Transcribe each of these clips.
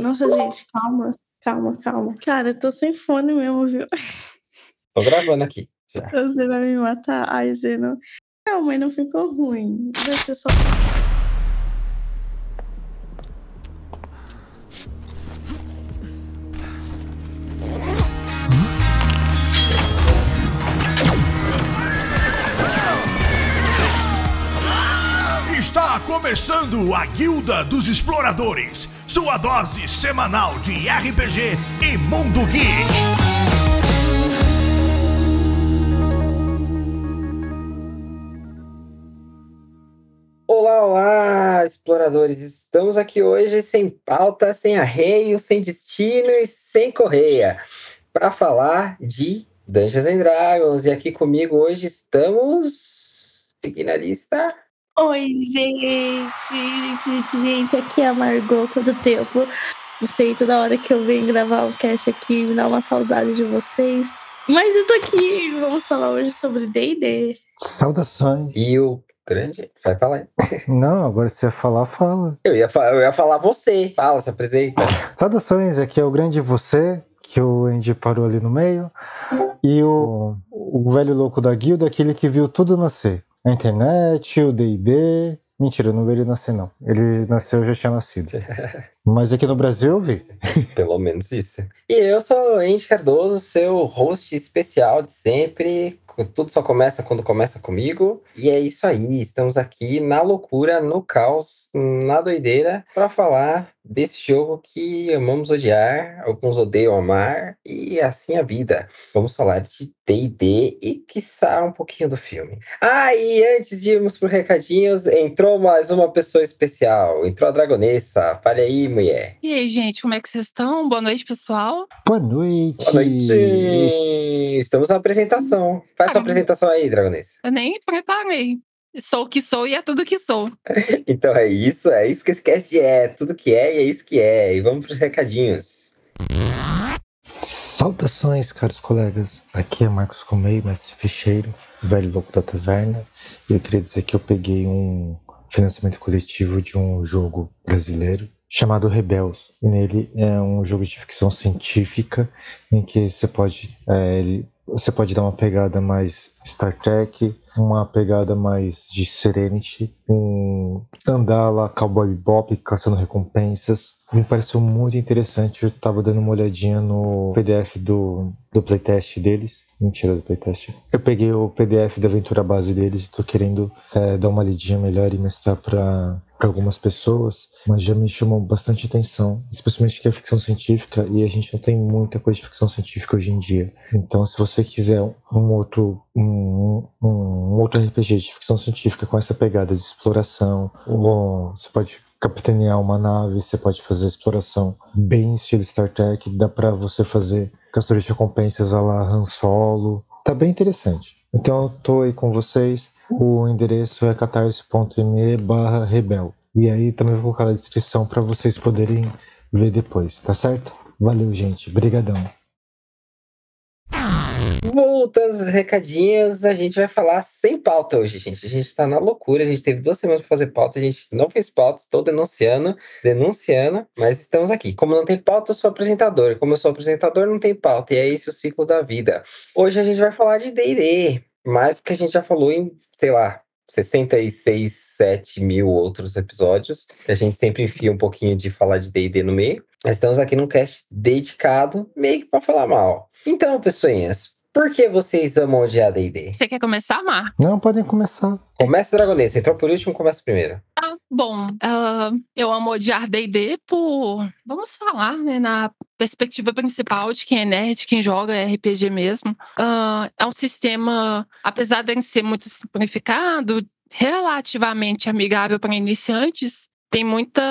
Nossa, gente, calma, calma, calma. Cara, eu tô sem fone mesmo, viu? Tô gravando aqui. Já. Você vai me matar. Ai, Zeno. Não, mas não ficou ruim. Vai ser só. Está começando a Guilda dos Exploradores, sua dose semanal de RPG e Mundo Geek. Olá, olá, exploradores! Estamos aqui hoje sem pauta, sem arreio, sem destino e sem correia, para falar de Dungeons and Dragons. E aqui comigo hoje estamos. Seguindo a lista. Oi, gente! Gente, gente, gente, aqui é a Margot. Quanto tempo? Não sei, toda hora que eu venho gravar um cast aqui, me dá uma saudade de vocês. Mas eu tô aqui, vamos falar hoje sobre D&D. Saudações. E o grande. Vai falar. Não, agora se você ia falar, fala. Eu ia, eu ia falar você. Fala, se apresenta. Saudações, aqui é o grande você, que o Andy parou ali no meio. E o, o velho louco da guilda, aquele que viu tudo nascer. A internet, o D&D... Mentira, não vi ele nascer, não. Ele nasceu, eu já tinha nascido. Mas aqui no Brasil vi. Pelo menos isso. E eu sou Andy Cardoso, seu host especial de sempre. Tudo só começa quando começa comigo. E é isso aí. Estamos aqui na loucura, no caos, na doideira, para falar desse jogo que amamos odiar, alguns odeiam amar, e assim a vida. Vamos falar de D&D e, quiçá, um pouquinho do filme. Ah, e antes de irmos pro recadinhos, entrou mais uma pessoa especial. Entrou a Dragonessa. Fale aí, mulher. E aí, gente, como é que vocês estão? Boa noite, pessoal. Boa noite. Boa noite! Estamos na apresentação. Faz sua Ah, apresentação aí, Dragonessa. Eu nem preparei. Sou o que sou e é tudo que sou. Então é isso, é isso que cast é. Tudo que é e é isso que é. E vamos pros recadinhos. Saudações, caros colegas. Aqui é Marcos Comei, mestre ficheiro, velho louco da taverna. E eu queria dizer que eu peguei um financiamento coletivo de um jogo brasileiro chamado Rebels. E nele é um jogo de ficção científica em que você pode, é, você pode dar uma pegada mais Star Trek, uma pegada mais de Serenity, um andar lá cowboy bebop, caçando recompensas. Me pareceu muito interessante. Eu tava dando uma olhadinha no PDF do, do playtest deles. Mentira do playtest. Eu peguei o PDF da aventura base deles e tô querendo é, dar uma lidinha melhor e mostrar pra algumas pessoas. Mas já me chamou bastante atenção, especialmente que é ficção científica e a gente não tem muita coisa de ficção científica hoje em dia. Então, se você quiser um outro, um, um, outro RPG de ficção científica com essa pegada de exploração, ou você pode capitanear uma nave, você pode fazer exploração bem estilo Star Trek, dá pra você fazer caçadores de recompensas a la Han Solo. Tá bem interessante. Então eu tô aí com vocês. O endereço é catarse.me barra rebel. E aí também vou colocar na descrição para vocês poderem ver depois, tá certo? Valeu, gente. Brigadão. Voltando aos recadinhos, a gente vai falar sem pauta hoje, gente. A gente tá na loucura. A gente teve duas semanas pra fazer pauta. A gente não fez pauta. Estou denunciando, denunciando. Mas estamos aqui. Como não tem pauta, eu sou apresentador. Como eu sou apresentador, não tem pauta. E é esse o ciclo da vida. Hoje a gente vai falar de D&D. Mais do que a gente já falou em, sei lá, 66, 7 mil outros episódios. A gente sempre enfia um pouquinho de falar de D&D no meio. Mas estamos aqui num cast dedicado, meio que pra falar mal. Então, pessoinhas, por que vocês amam odiar D&D? Você quer começar, Mar? Não, podem começar. Começa Dragonessa, entrou por último, começa primeiro. Ah, bom. ah, eu amo odiar D&D por... Vamos falar, né? Na perspectiva principal de quem é nerd, quem joga RPG mesmo. Ah, é um sistema, apesar de ser muito simplificado, relativamente amigável para iniciantes, tem muita...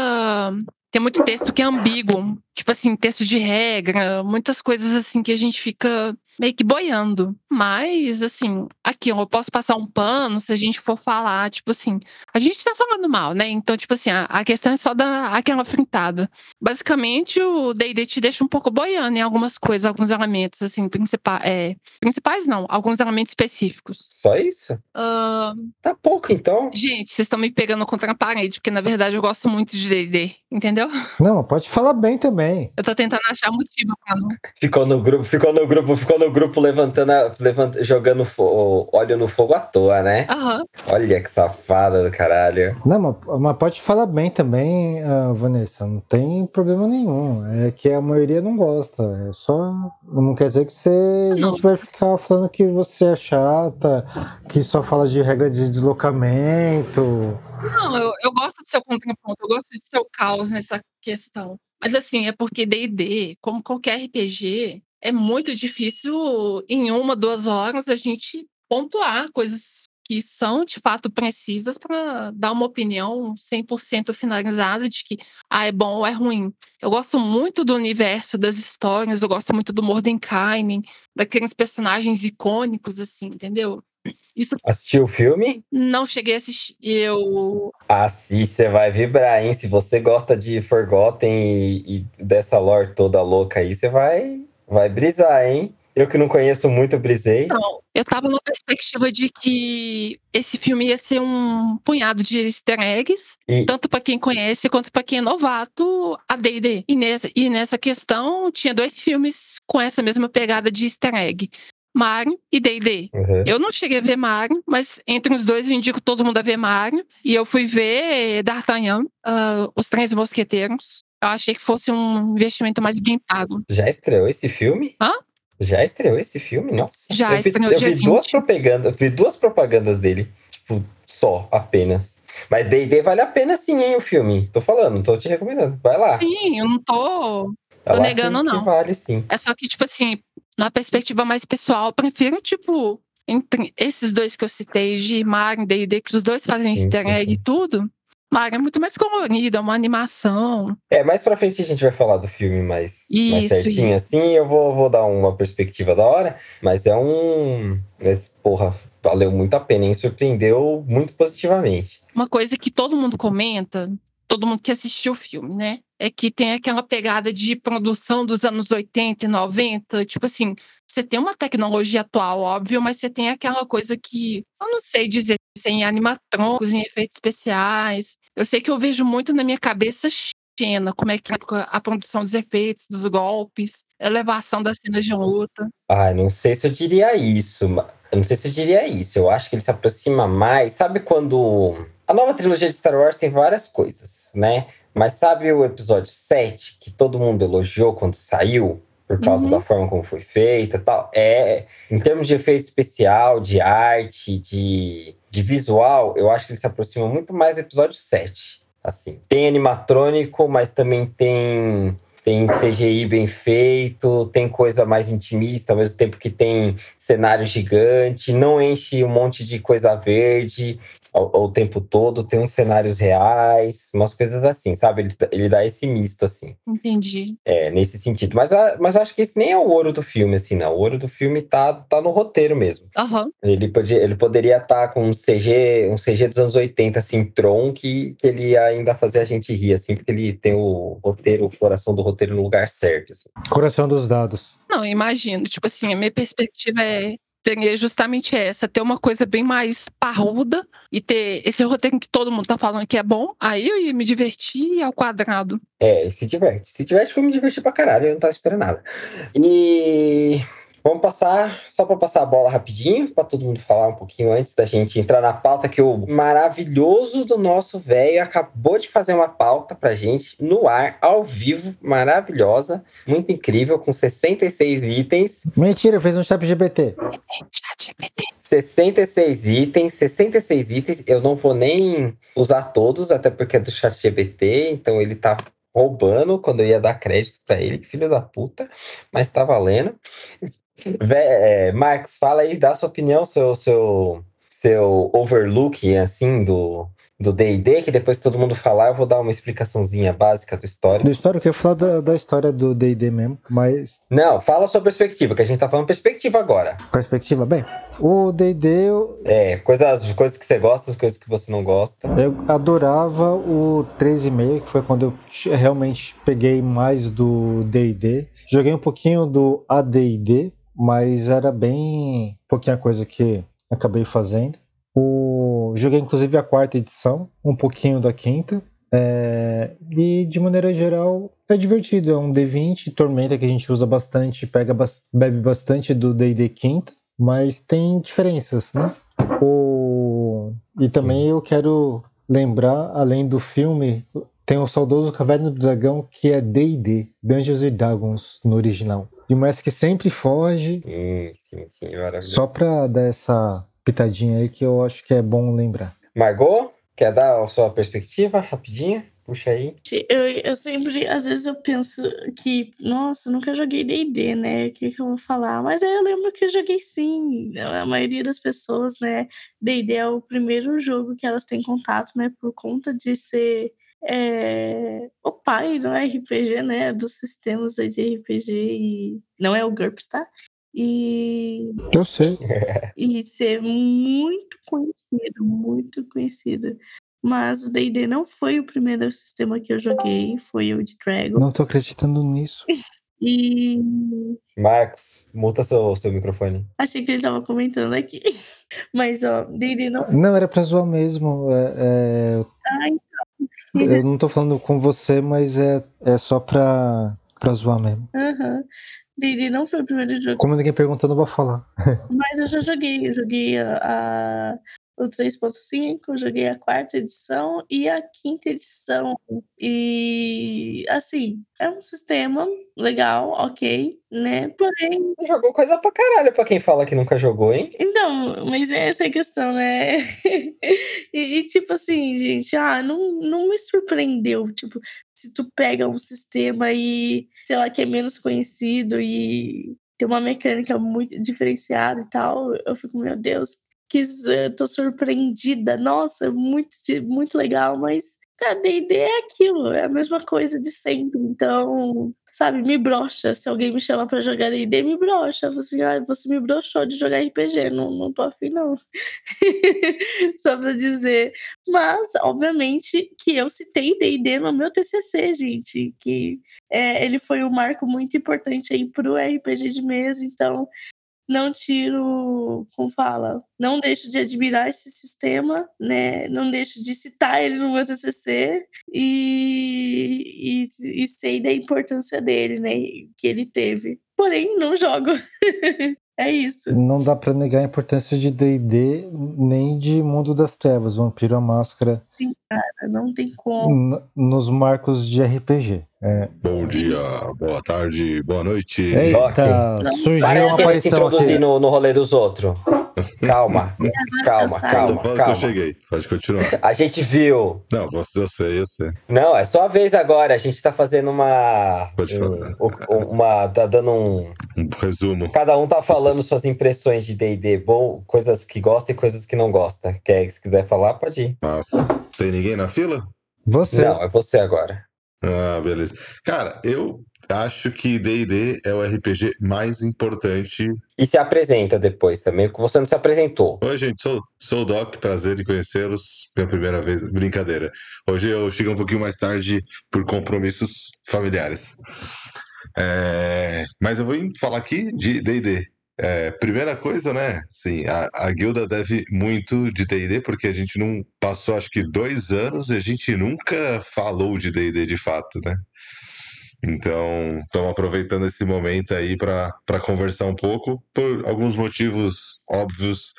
Tem muito texto que é ambíguo, tipo assim, texto de regra, muitas coisas assim que a gente fica meio que boiando. Mas, assim, aqui eu posso passar um pano se a gente for falar, tipo assim, a gente tá falando mal, né? Então, tipo assim, a, a questão é só dar aquela fritada. Basicamente, o D&D te deixa um pouco boiando em algumas coisas, alguns elementos, assim, principais. É, principais não, alguns elementos específicos. Só isso? Ah, Tá pouco, então. gente, vocês estão me pegando contra a parede, porque na verdade eu gosto muito de D&D, entendeu? Não, pode falar bem também. Eu tô tentando achar motivo pra não. Ficou no grupo, ficou no grupo, ficou no grupo levantando, a- levant, jogando fo- óleo no fogo à toa, né? Aham. Olha que safada do caralho. Não, mas, mas pode falar bem também, ah, Vanessa. Não tem problema nenhum. É que a maioria não gosta. É só. Não quer dizer que você, a gente vai ficar falando que você é chata, que só fala de regra de deslocamento. Não, eu, eu gosto do seu contraponto, eu gosto do seu caos nessa questão. Mas assim, é porque D&D, como qualquer RPG, é muito difícil em uma, duas horas a gente pontuar coisas que são de fato precisas para dar uma opinião 100% finalizada de que ah, é bom ou é ruim. Eu gosto muito do universo das histórias, eu gosto muito do Mordenkainen, daqueles personagens icônicos assim, entendeu? Isso Assistiu o filme? não cheguei a assistir. Eu Assiste, você vai vibrar, hein? Se você gosta de Forgotten e, e dessa lore toda louca aí, você vai, vai brisar, hein? Eu que não conheço muito, brisei. Não, eu tava na perspectiva de que esse filme ia ser um punhado de easter eggs, E tanto pra quem conhece quanto pra quem é novato a D&D. E nessa, e nessa questão tinha dois filmes com essa mesma pegada de easter egg. Mario e D&D. Uhum. Eu não cheguei a ver Mario, mas entre os dois eu indico todo mundo a ver Mario. E eu fui ver D'Artagnan, ah, Os Três Mosqueteiros. Eu achei que fosse um investimento mais bem pago. já estreou esse filme? Hã? Já estreou esse filme? Nossa. Já eu vi, estreou eu dia vi duas 20. propagandas, vi duas propagandas dele, tipo, só, apenas. Mas D&D vale a pena sim, hein, o filme. Tô falando, tô te recomendando. Vai lá. Sim, eu não tô tô negando, que, não. Que vale sim. É só que, tipo assim, na perspectiva mais pessoal, eu prefiro, tipo, entre esses dois que eu citei, de Mario e D&D, que os dois fazem Sim, easter egg e tudo, Mario é muito mais colorido, é uma animação. É, mais pra frente a gente vai falar do filme mais, mais Isso, certinho, isso. assim. Eu vou, vou dar uma perspectiva da hora, mas é um. Mas, porra, valeu muito a pena, hein? Surpreendeu muito positivamente. Uma coisa que todo mundo comenta, todo mundo que assistiu o filme, né? É que tem aquela pegada de produção dos anos 80 e 90. Tipo assim, você tem uma tecnologia atual, óbvio, mas você tem aquela coisa que, eu não sei dizer se é animatrônicos, em efeitos especiais. Eu sei que eu vejo muito na minha cabeça Xena, como é que é a produção dos efeitos, dos golpes, elevação das cenas de luta. Ah, não sei se eu diria isso. Eu não sei se eu diria isso. Eu acho que ele se aproxima mais. Sabe quando. A nova trilogia de Star Wars tem várias coisas, né? Mas sabe o episódio 7, que todo mundo elogiou quando saiu? Por causa Uhum. da forma como foi feita e tal. É, em termos de efeito especial, de arte, de, de visual, eu acho que ele se aproxima muito mais do episódio 7. Assim, tem animatrônico, mas também tem tem CGI bem feito, tem coisa mais intimista, ao mesmo tempo que tem cenário gigante, não enche um monte de coisa verde ao, ao tempo todo, tem uns cenários reais, umas coisas assim, sabe? Ele, ele dá esse misto, assim, Entendi. é, nesse sentido. Mas, mas eu acho que esse nem é o ouro do filme, assim, não. O ouro do filme tá, tá no roteiro mesmo. Aham. Ele, podia, ele poderia estar com um CG, um CG dos anos 80, assim, Tron, que, que ele ia ainda fazer a gente rir, assim, porque ele tem o roteiro, o coração do roteiro no lugar certo, assim. Coração dos dados. Não, eu imagino. Tipo assim, a minha perspectiva é seria justamente essa, ter uma coisa bem mais parruda e ter esse roteiro que todo mundo tá falando que é bom, aí eu ia me divertir ao quadrado. É, se diverte. Se diverte, foi me divertir pra caralho, eu não tava esperando nada. E vamos passar, só pra passar a bola rapidinho, pra todo mundo falar um pouquinho antes da gente entrar na pauta, que o maravilhoso do nosso velho acabou de fazer uma pauta pra gente no ar, ao vivo, maravilhosa, muito incrível, com 66 itens. Mentira, fez um chat GPT. Chat GPT. 66 itens, 66 itens. Eu não vou nem usar todos, até porque é do chat GBT, então ele tá roubando quando eu ia dar crédito pra ele, filho da puta, mas tá valendo. Vé- é, Marcos, fala aí, dá sua opinião, seu, seu, seu overlooking, assim, do, do D&D, que depois que todo mundo falar, eu vou dar uma explicaçãozinha básica do histórico. Do história, eu queria falar da, da história do D&D mesmo, mas... Não, fala a sua perspectiva, que a gente tá falando perspectiva agora. Perspectiva, bem, o D&D, eu, É, coisas, coisas que você gosta, coisas que você não gosta. eu adorava o 3,5, que foi quando eu realmente peguei mais do D&D. Joguei um pouquinho do AD&D, mas era bem pouquinha coisa que acabei fazendo. O... Joguei inclusive a quarta edição, um pouquinho da quinta. É, E de maneira geral é divertido, é um D20, Tormenta que a gente usa bastante, pega bebe bastante do D&D quinta, mas tem diferenças, né? O... E também eu quero lembrar, além do filme, tem o saudoso Caverna do Dragão que é D&D, Dungeons and Dragons no original. E o mestre que sempre foge, Sim, sim, sim, maravilhoso. só pra dar essa pitadinha aí que eu acho que é bom lembrar. Margot, quer dar a sua perspectiva rapidinho? Puxa aí. Eu, eu sempre, às vezes eu penso que, nossa, nunca joguei D&D, né? O que, que eu vou falar? Mas aí eu lembro que eu joguei sim. A maioria das pessoas, né? D&D é o primeiro jogo que elas têm contato, né? Por conta de ser é, o pai do RPG, né? Dos sistemas de RPG e... Não é o GURPS, tá? E Eu sei. e ser muito conhecido, muito conhecido. Mas o D&D não foi o primeiro sistema que eu joguei, foi o de Dragon. Não tô acreditando nisso. E Marcos, muta seu, seu microfone. achei que ele tava comentando aqui. Mas, ó, D&D não... Não, era pra zoar mesmo. É, é, Ai, eu não tô falando com você, mas é, é só pra, pra zoar mesmo. aham. D&D não foi o primeiro jogo, Como ninguém perguntou, eu não vou falar. mas eu já joguei. Eu joguei a- o 3.5, eu joguei a quarta edição e a quinta edição. E, assim, é um sistema legal, ok, né? Porém, Jogou coisa pra caralho pra quem fala que nunca jogou, hein? Então, mas essa é a questão, né? e, e, tipo assim, gente, ah, não, não me surpreendeu. Tipo, se tu pega um sistema e, sei lá, que é menos conhecido e tem uma mecânica muito diferenciada e tal, eu fico, meu Deus, que eu tô surpreendida. Nossa, muito, muito legal, mas, cara, D&D é aquilo, é a mesma coisa de sempre. Então, sabe, me brocha. Se alguém me chama pra jogar D&D, me brocha. Assim, ah, você me broxou de jogar RPG, não, não tô afim, não. Só pra dizer. Mas, obviamente, que eu citei D&D no meu TCC, gente, que é, ele foi um marco muito importante aí pro RPG de mesa, então não tiro, como fala, não deixo de admirar esse sistema, né? Não deixo de citar ele no meu TCC e, e, e sei da importância dele, né? Que ele teve. Porém, não jogo. é isso. Não dá pra negar a importância de D&D nem de Mundo das Trevas, Vampiro à Máscara, Não tem como. n- nos marcos de RPG. É. Bom dia, boa tarde, boa noite. Eita, Não, surgiu Para uma de querer se aparição introduzir aqui. no, no rolê dos outros. Calma, calma, cansado. Tô calma, falando que eu calma. cheguei, pode continuar. A gente viu. Não, você, eu sei, eu sei. Não, é sua vez agora. A gente tá fazendo uma. Pode falar. um- um- uma. Tá dando um. Um resumo. Cada um tá falando suas impressões de DD, coisas que gosta e coisas que não gosta. Quer, se quiser falar, pode ir. Massa. Tem ninguém na fila? Você, Não, é você agora. Ah, beleza. Cara, eu acho que D&D é o RPG mais importante. E se apresenta depois também, porque você não se apresentou. Oi, gente, sou, sou o Doc, prazer em conhecê-los. Minha primeira vez, brincadeira. Hoje eu chego um pouquinho mais tarde por compromissos familiares. É, mas eu vou falar aqui de D&D. É, primeira coisa, né? Sim, a, a guilda deve muito de D&D porque a gente não passou, acho que dois anos e a gente nunca falou de D&D de fato, né? Então, estamos aproveitando esse momento aí para conversar um pouco por alguns motivos óbvios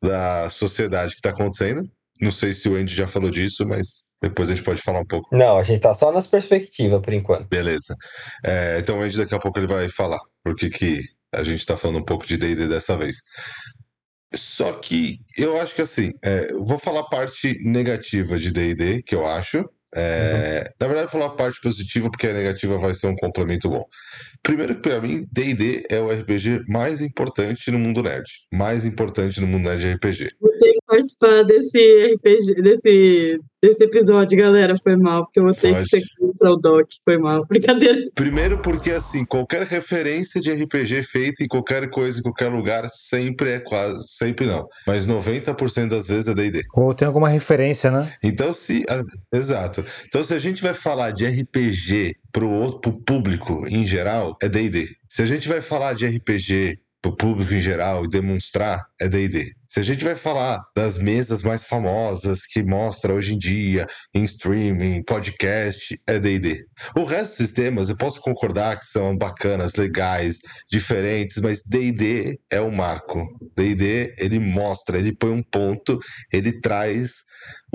da sociedade que está acontecendo. Não sei se o Andy já falou disso, mas depois a gente pode falar um pouco. Não, a gente tá só nas perspectivas por enquanto. Beleza. É, então o Andy daqui a pouco ele vai falar porque que a gente está falando um pouco de D&D dessa vez. Só que eu acho que assim, é, eu vou falar a parte negativa de D&D, que eu acho. É, Na verdade, vou falar a parte positiva, porque a negativa vai ser um complemento bom. Primeiro que pra mim, D&D é o RPG mais importante no mundo nerd. Mais importante no mundo nerd de RPG. Ter que participar desse RPG, desse, desse episódio, galera. Foi mal, porque eu vou ter que ser contra o Doc. Foi mal. Brincadeira. Primeiro porque, assim, qualquer referência de RPG feita em qualquer coisa, em qualquer lugar, sempre é quase... Sempre não. Mas 90% das vezes é D&D. Ou tem alguma referência, né? Então, se. a- Exato. Então, se a gente vai falar de RPG pro, o- pro público em geral, é DD. Se a gente vai falar de RPG pro público em geral e demonstrar, é DD. Se a gente vai falar das mesas mais famosas que mostra hoje em dia, em streaming, podcast, é DD. O resto dos sistemas eu posso concordar que são bacanas, legais, diferentes, mas D&D é o marco. D&D, ele mostra, ele põe um ponto, ele traz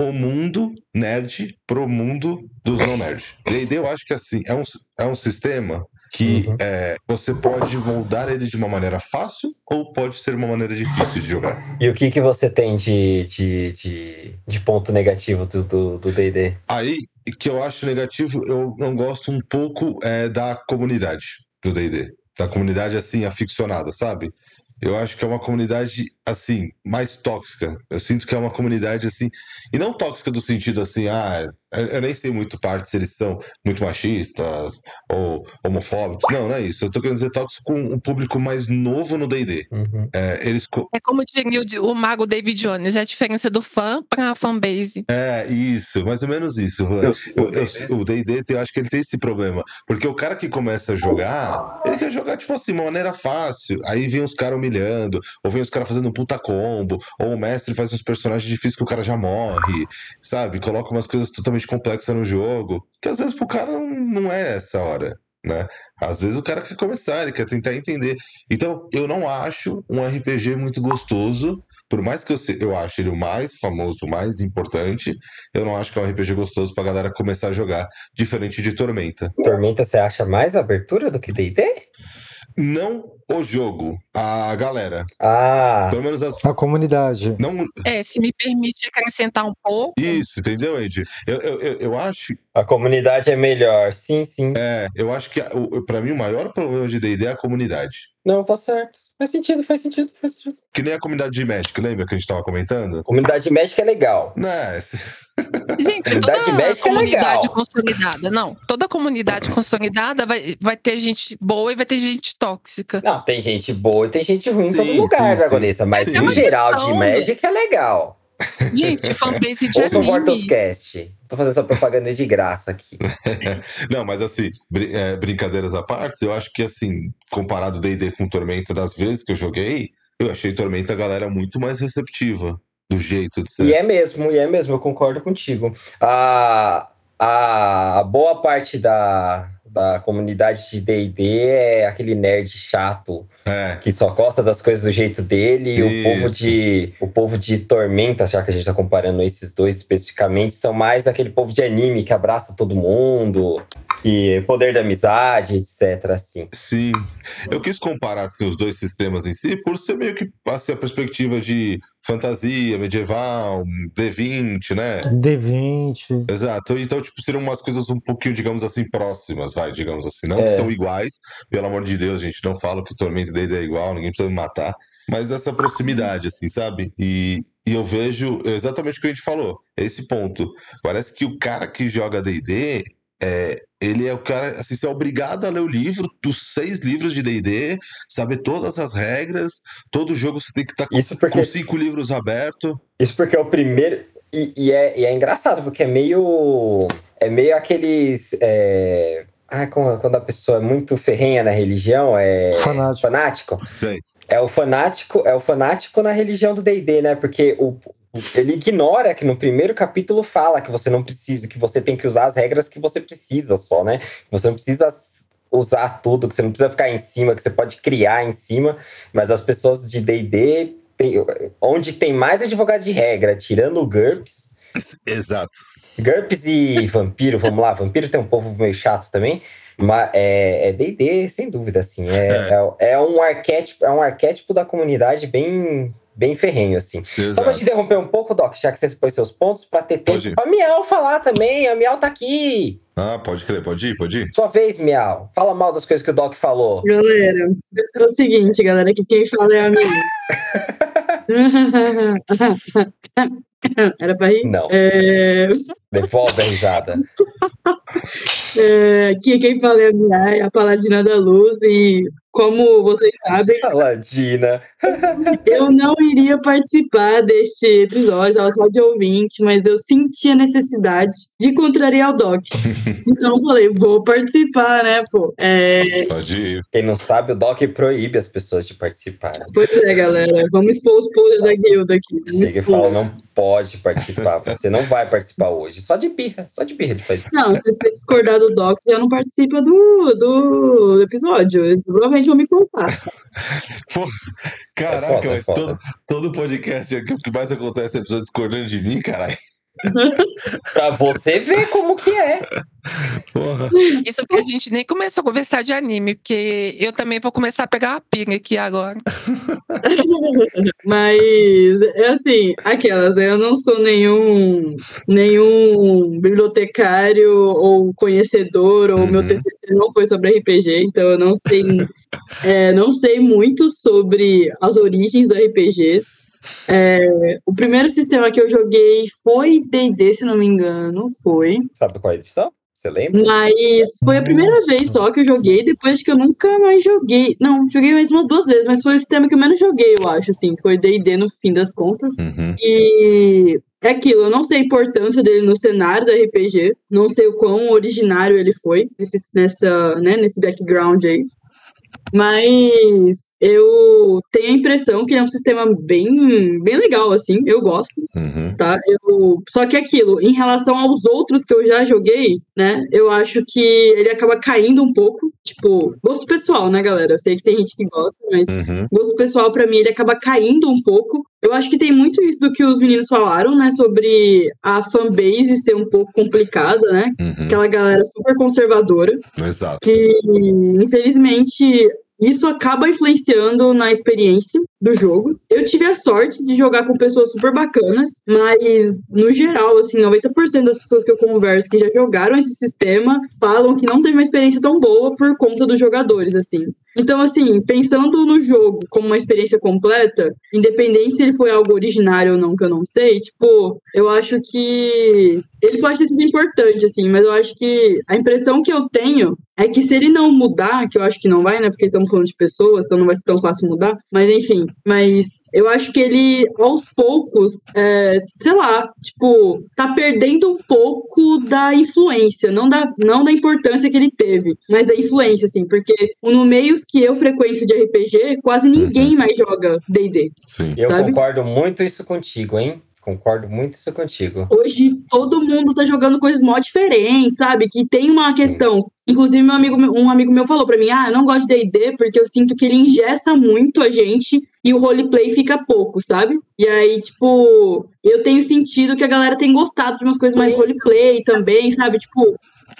o mundo nerd pro mundo dos não nerds. D&D eu acho que assim, é um, é um sistema que Uhum. é, você pode moldar ele de uma maneira fácil ou pode ser uma maneira difícil de jogar. E o que, que você tem de, de, de, de ponto negativo do D&D? Aí, que eu acho negativo, eu não gosto um pouco é, da comunidade do D&D. Da comunidade, assim, aficionada, sabe? Eu acho que é uma comunidade, assim, mais tóxica. Eu sinto que é uma comunidade, assim... E não tóxica do sentido, assim, ah... Eu nem sei muito parte se eles são muito machistas ou homofóbicos. Não, não é isso. Eu tô querendo dizer tóxico com um público mais novo no D&D. Uhum. É, eles... É como diria o, o mago David Jones, é a diferença do fã pra fanbase. É, isso. Mais ou menos isso. Juan. Eu- eu- o D&D, eu acho que ele tem esse problema. Porque o cara que começa a jogar, ele quer jogar, tipo assim, de uma maneira fácil. Aí vem os caras humilhando, ou vem os caras fazendo um puta combo, ou o mestre faz uns personagens difíceis que o cara já morre, sabe? Coloca umas coisas totalmente complexas no jogo, que às vezes pro cara não, é essa hora, né? Às vezes o cara quer começar, ele quer tentar entender. Então, eu não acho um RPG muito gostoso, por mais que eu, se- eu ache ele o mais famoso, o mais importante, eu não acho que é um RPG gostoso pra galera começar a jogar, diferente de Tormenta. Tormenta, você acha mais abertura do que D&D? Não o jogo, a galera. Ah, Pelo menos as. A comunidade. Não, É, se me permite acrescentar um pouco, isso, entendeu, Andy? Eu, eu, eu, eu acho, a comunidade é melhor. Sim, sim. é, eu acho que a- o- pra mim o maior problema de D&D é a comunidade. Não, tá certo. Faz sentido, faz sentido, faz sentido. Que nem a comunidade de Magic, lembra que a gente tava comentando? Comunidade médica é legal. Né? Gente, Comunidade toda médica é comunidade legal. consolidada, não, toda comunidade consolidada vai, vai ter gente boa e vai ter gente tóxica. Não, tem gente boa e tem gente ruim em todo Sim, lugar, sim, Dragonessa. sim. Mas Sim. no É geral de questão, Magic é legal. Gente, fanbase de Ouça o anime. Vortoscast. Tô fazendo essa propaganda de graça aqui. Não, mas assim, brin- é, brincadeiras à parte, eu acho que assim, comparado D&D com Tormenta das vezes que eu joguei, eu achei Tormenta a galera muito mais receptiva do jeito de ser. E é mesmo, e é mesmo, eu concordo contigo. A, a boa parte da, da comunidade de D&D é aquele nerd chato É, que só gosta das coisas do jeito dele. E o povo de o povo de Tormenta, já que a gente tá comparando esses dois especificamente, são mais aquele povo de anime que abraça todo mundo, e poder da amizade, etc. Assim. sim. Eu quis comparar assim, os dois sistemas em si, por ser meio que assim, a perspectiva de fantasia, medieval, D20, né? D20. Exato. Então, tipo, seriam umas coisas um pouquinho, digamos assim, próximas, vai, digamos assim. Não que É. são iguais, pelo amor de Deus, gente, não falo que Tormenta D&D é igual, ninguém precisa me matar. Mas dessa proximidade, assim, sabe? E, e eu vejo exatamente o que a gente falou, esse ponto. Parece que o cara que joga D&D, é, ele é o cara, assim, você é obrigado a ler o livro, dos seis livros de D&D, saber todas as regras, todo jogo você tem que estar com, Isso porque com cinco livros abertos. Isso porque é o primeiro. E, e é, e é engraçado, porque é meio. É meio aqueles. É... Ah, como- quando a pessoa é muito ferrenha na religião, é. Fanático. Fanático. Sei. É o fanático, é o fanático na religião do D&D, né? Porque o- ele ignora que no primeiro capítulo fala que você não precisa, que você tem que usar as regras que você precisa só, né? Você não precisa usar tudo, que você não precisa ficar em cima, que você pode criar em cima, mas as pessoas de D&D, onde tem mais advogado de regra, tirando o GURPS, Exato. GURPS e vampiro, vamos lá, vampiro tem um povo meio chato também, mas é é D&D, sem dúvida, assim, é, é. é um arquétipo, é um arquétipo da comunidade bem, bem ferrenho, assim. Só pra Exato. te interromper um pouco, Doc, já que você pôs seus pontos, pra ter tempo Pode ir. pra Miau falar também. A Miau tá aqui. Ah, pode crer, pode ir, pode ir. Sua vez, Miau. Fala mal das coisas que o Doc falou. Galera, é o seguinte, galera, que quem fala é a minha. Era pra rir? Não. É, Devolve a risada. é, que quem fala é a é Paladina da Luz, e como vocês sabem, Paladina. eu não iria participar deste episódio, tava só de ouvinte, mas eu senti a necessidade de contrariar o Doc. Então eu falei, vou participar, né, pô? É, Pode ir. Quem não sabe, o Doc proíbe as pessoas de participar. pois é, galera, vamos expor os podres da guilda aqui. E expor. fala, não pode participar. Você não vai participar hoje. Só de birra. Só de birra de fazer. Não, se você discordar do Doc, você já não participa do, do episódio. Eles Provavelmente vão me contar. Caraca, É foda, é mas foda. todo, todo podcast aqui, o que mais acontece é a pessoa discordando de mim, caralho. Pra você ver como que é. Porra. Isso que a gente nem começou a conversar de anime, porque eu também vou começar a pegar uma pinga aqui agora. Mas, é assim, aquelas, né? Eu não sou nenhum, nenhum bibliotecário ou conhecedor, ou meu Uhum. TCC não foi sobre RPG, então eu não sei, é, não sei muito sobre as origens do RPG. É, o primeiro sistema que eu joguei foi D&D, se não me engano, foi. Sabe qual é a edição? Você lembra? Mas foi a primeira vez só que eu joguei, depois que eu nunca mais joguei. Não, joguei mais umas duas vezes, mas foi o sistema que eu menos joguei, eu acho, assim. Foi D&D no fim das contas. Uhum. E é aquilo, eu não sei a importância dele no cenário do RPG, não sei o quão originário ele foi nesse, nessa, né, nesse background aí. Mas eu tenho a impressão que ele é um sistema bem, bem legal, assim, eu gosto Uhum. tá? Eu... Só que aquilo, em relação aos outros que eu já joguei, né? Eu acho que ele acaba caindo um pouco. Tipo, gosto pessoal, né, galera? Eu sei que tem gente que gosta, mas Uhum. gosto pessoal, pra mim, ele acaba caindo um pouco. Eu acho que tem muito isso do que os meninos falaram, né? Sobre a fanbase ser um pouco complicada, né? Uhum. Aquela galera super conservadora Exato. que infelizmente isso acaba influenciando na experiência do jogo. Eu tive a sorte de jogar com pessoas super bacanas, mas no geral, assim, 90% das pessoas que eu converso que já jogaram esse sistema falam que não teve uma experiência tão boa por conta dos jogadores, assim. Então, assim, pensando no jogo como uma experiência completa, independente se ele foi algo originário ou não, que eu não sei, tipo, eu acho que ele pode ter sido importante, assim, mas eu acho que a impressão que eu tenho é que se ele não mudar, que eu acho que não vai, né, porque estamos falando de pessoas, então não vai ser tão fácil mudar, mas enfim, mas eu acho que ele, aos poucos, é, sei lá, tipo, tá perdendo um pouco da influência, não da, não da importância que ele teve, mas da influência, assim, porque no meios que eu frequento de RPG, quase ninguém mais joga D&D. Sim. Eu Sabe? concordo muito isso contigo, hein? Concordo muito isso contigo. Hoje todo mundo tá jogando coisas mó diferentes, sabe? Que tem uma questão. Inclusive, meu amigo, meu- um amigo meu falou pra mim: ah, eu não gosto de DD porque eu sinto que ele ingessa muito a gente e o roleplay fica pouco, sabe? E aí, tipo, eu tenho sentido que a galera tem gostado de umas coisas mais roleplay também, sabe? Tipo,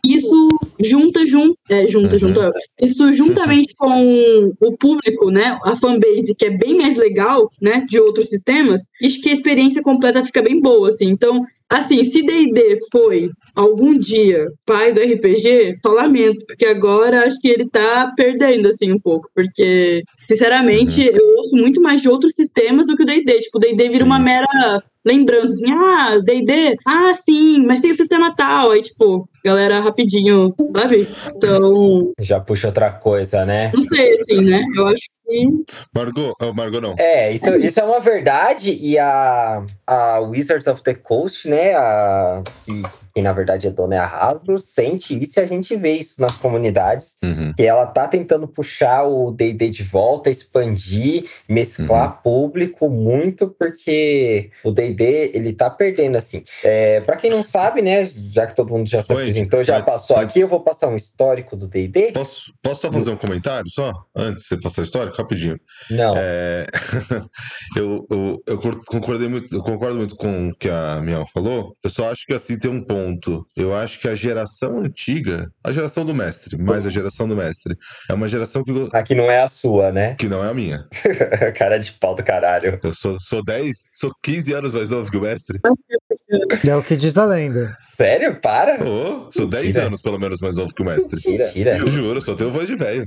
isso junta, junta, é, junta, Uhum. junta. Isso juntamente com o público, né? A fanbase, que é bem mais legal, né? De outros sistemas, acho que a experiência completa fica bem boa, assim. Então, assim, se D&D foi algum dia pai do RPG, só lamento, porque agora acho que ele tá perdendo, assim, um pouco. Porque, sinceramente, eu ouço muito mais de outros sistemas do que o D&D. Tipo, o D&D vira uma mera lembrança, assim, ah, D&D, ah, sim, mas tem o sistema tal. Aí, tipo, galera, rapidinho, sabe? Então, Já puxa outra coisa, né? não sei, assim, né? Eu acho que Margot, oh, Margot não. É, isso, isso é uma verdade. E a, a Wizards of the Coast, né? A, que, que na verdade é dona é a Hasbro, sente isso e a gente vê isso nas comunidades. Uhum. Que ela tá tentando puxar o D&D de volta, expandir, mesclar público muito, porque o D&D, ele tá perdendo, assim. É, para quem não sabe, né, já que todo mundo já se apresentou, já passou antes- aqui, eu vou passar um histórico do D&D. Posso, posso só fazer um comentário só? Antes de você passar a história? Rapidinho. Não. É, eu, eu, eu cor- concordei muito, eu concordo muito com o que a Miel falou. Eu só acho que assim tem um ponto ponto. Eu acho que a geração antiga, a geração do mestre, mais a geração do mestre, é uma geração que, Aqui não é a sua, né? que não é a minha. Cara de pau do caralho. Eu sou, sou 10, sou 15 anos mais novo que o mestre. É o que diz a lenda. Sério? Para? Ô, sou 10 Mentira. anos pelo menos mais novo que o mestre. Mentira. Eu juro, só tenho voz de velho.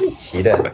Mentira.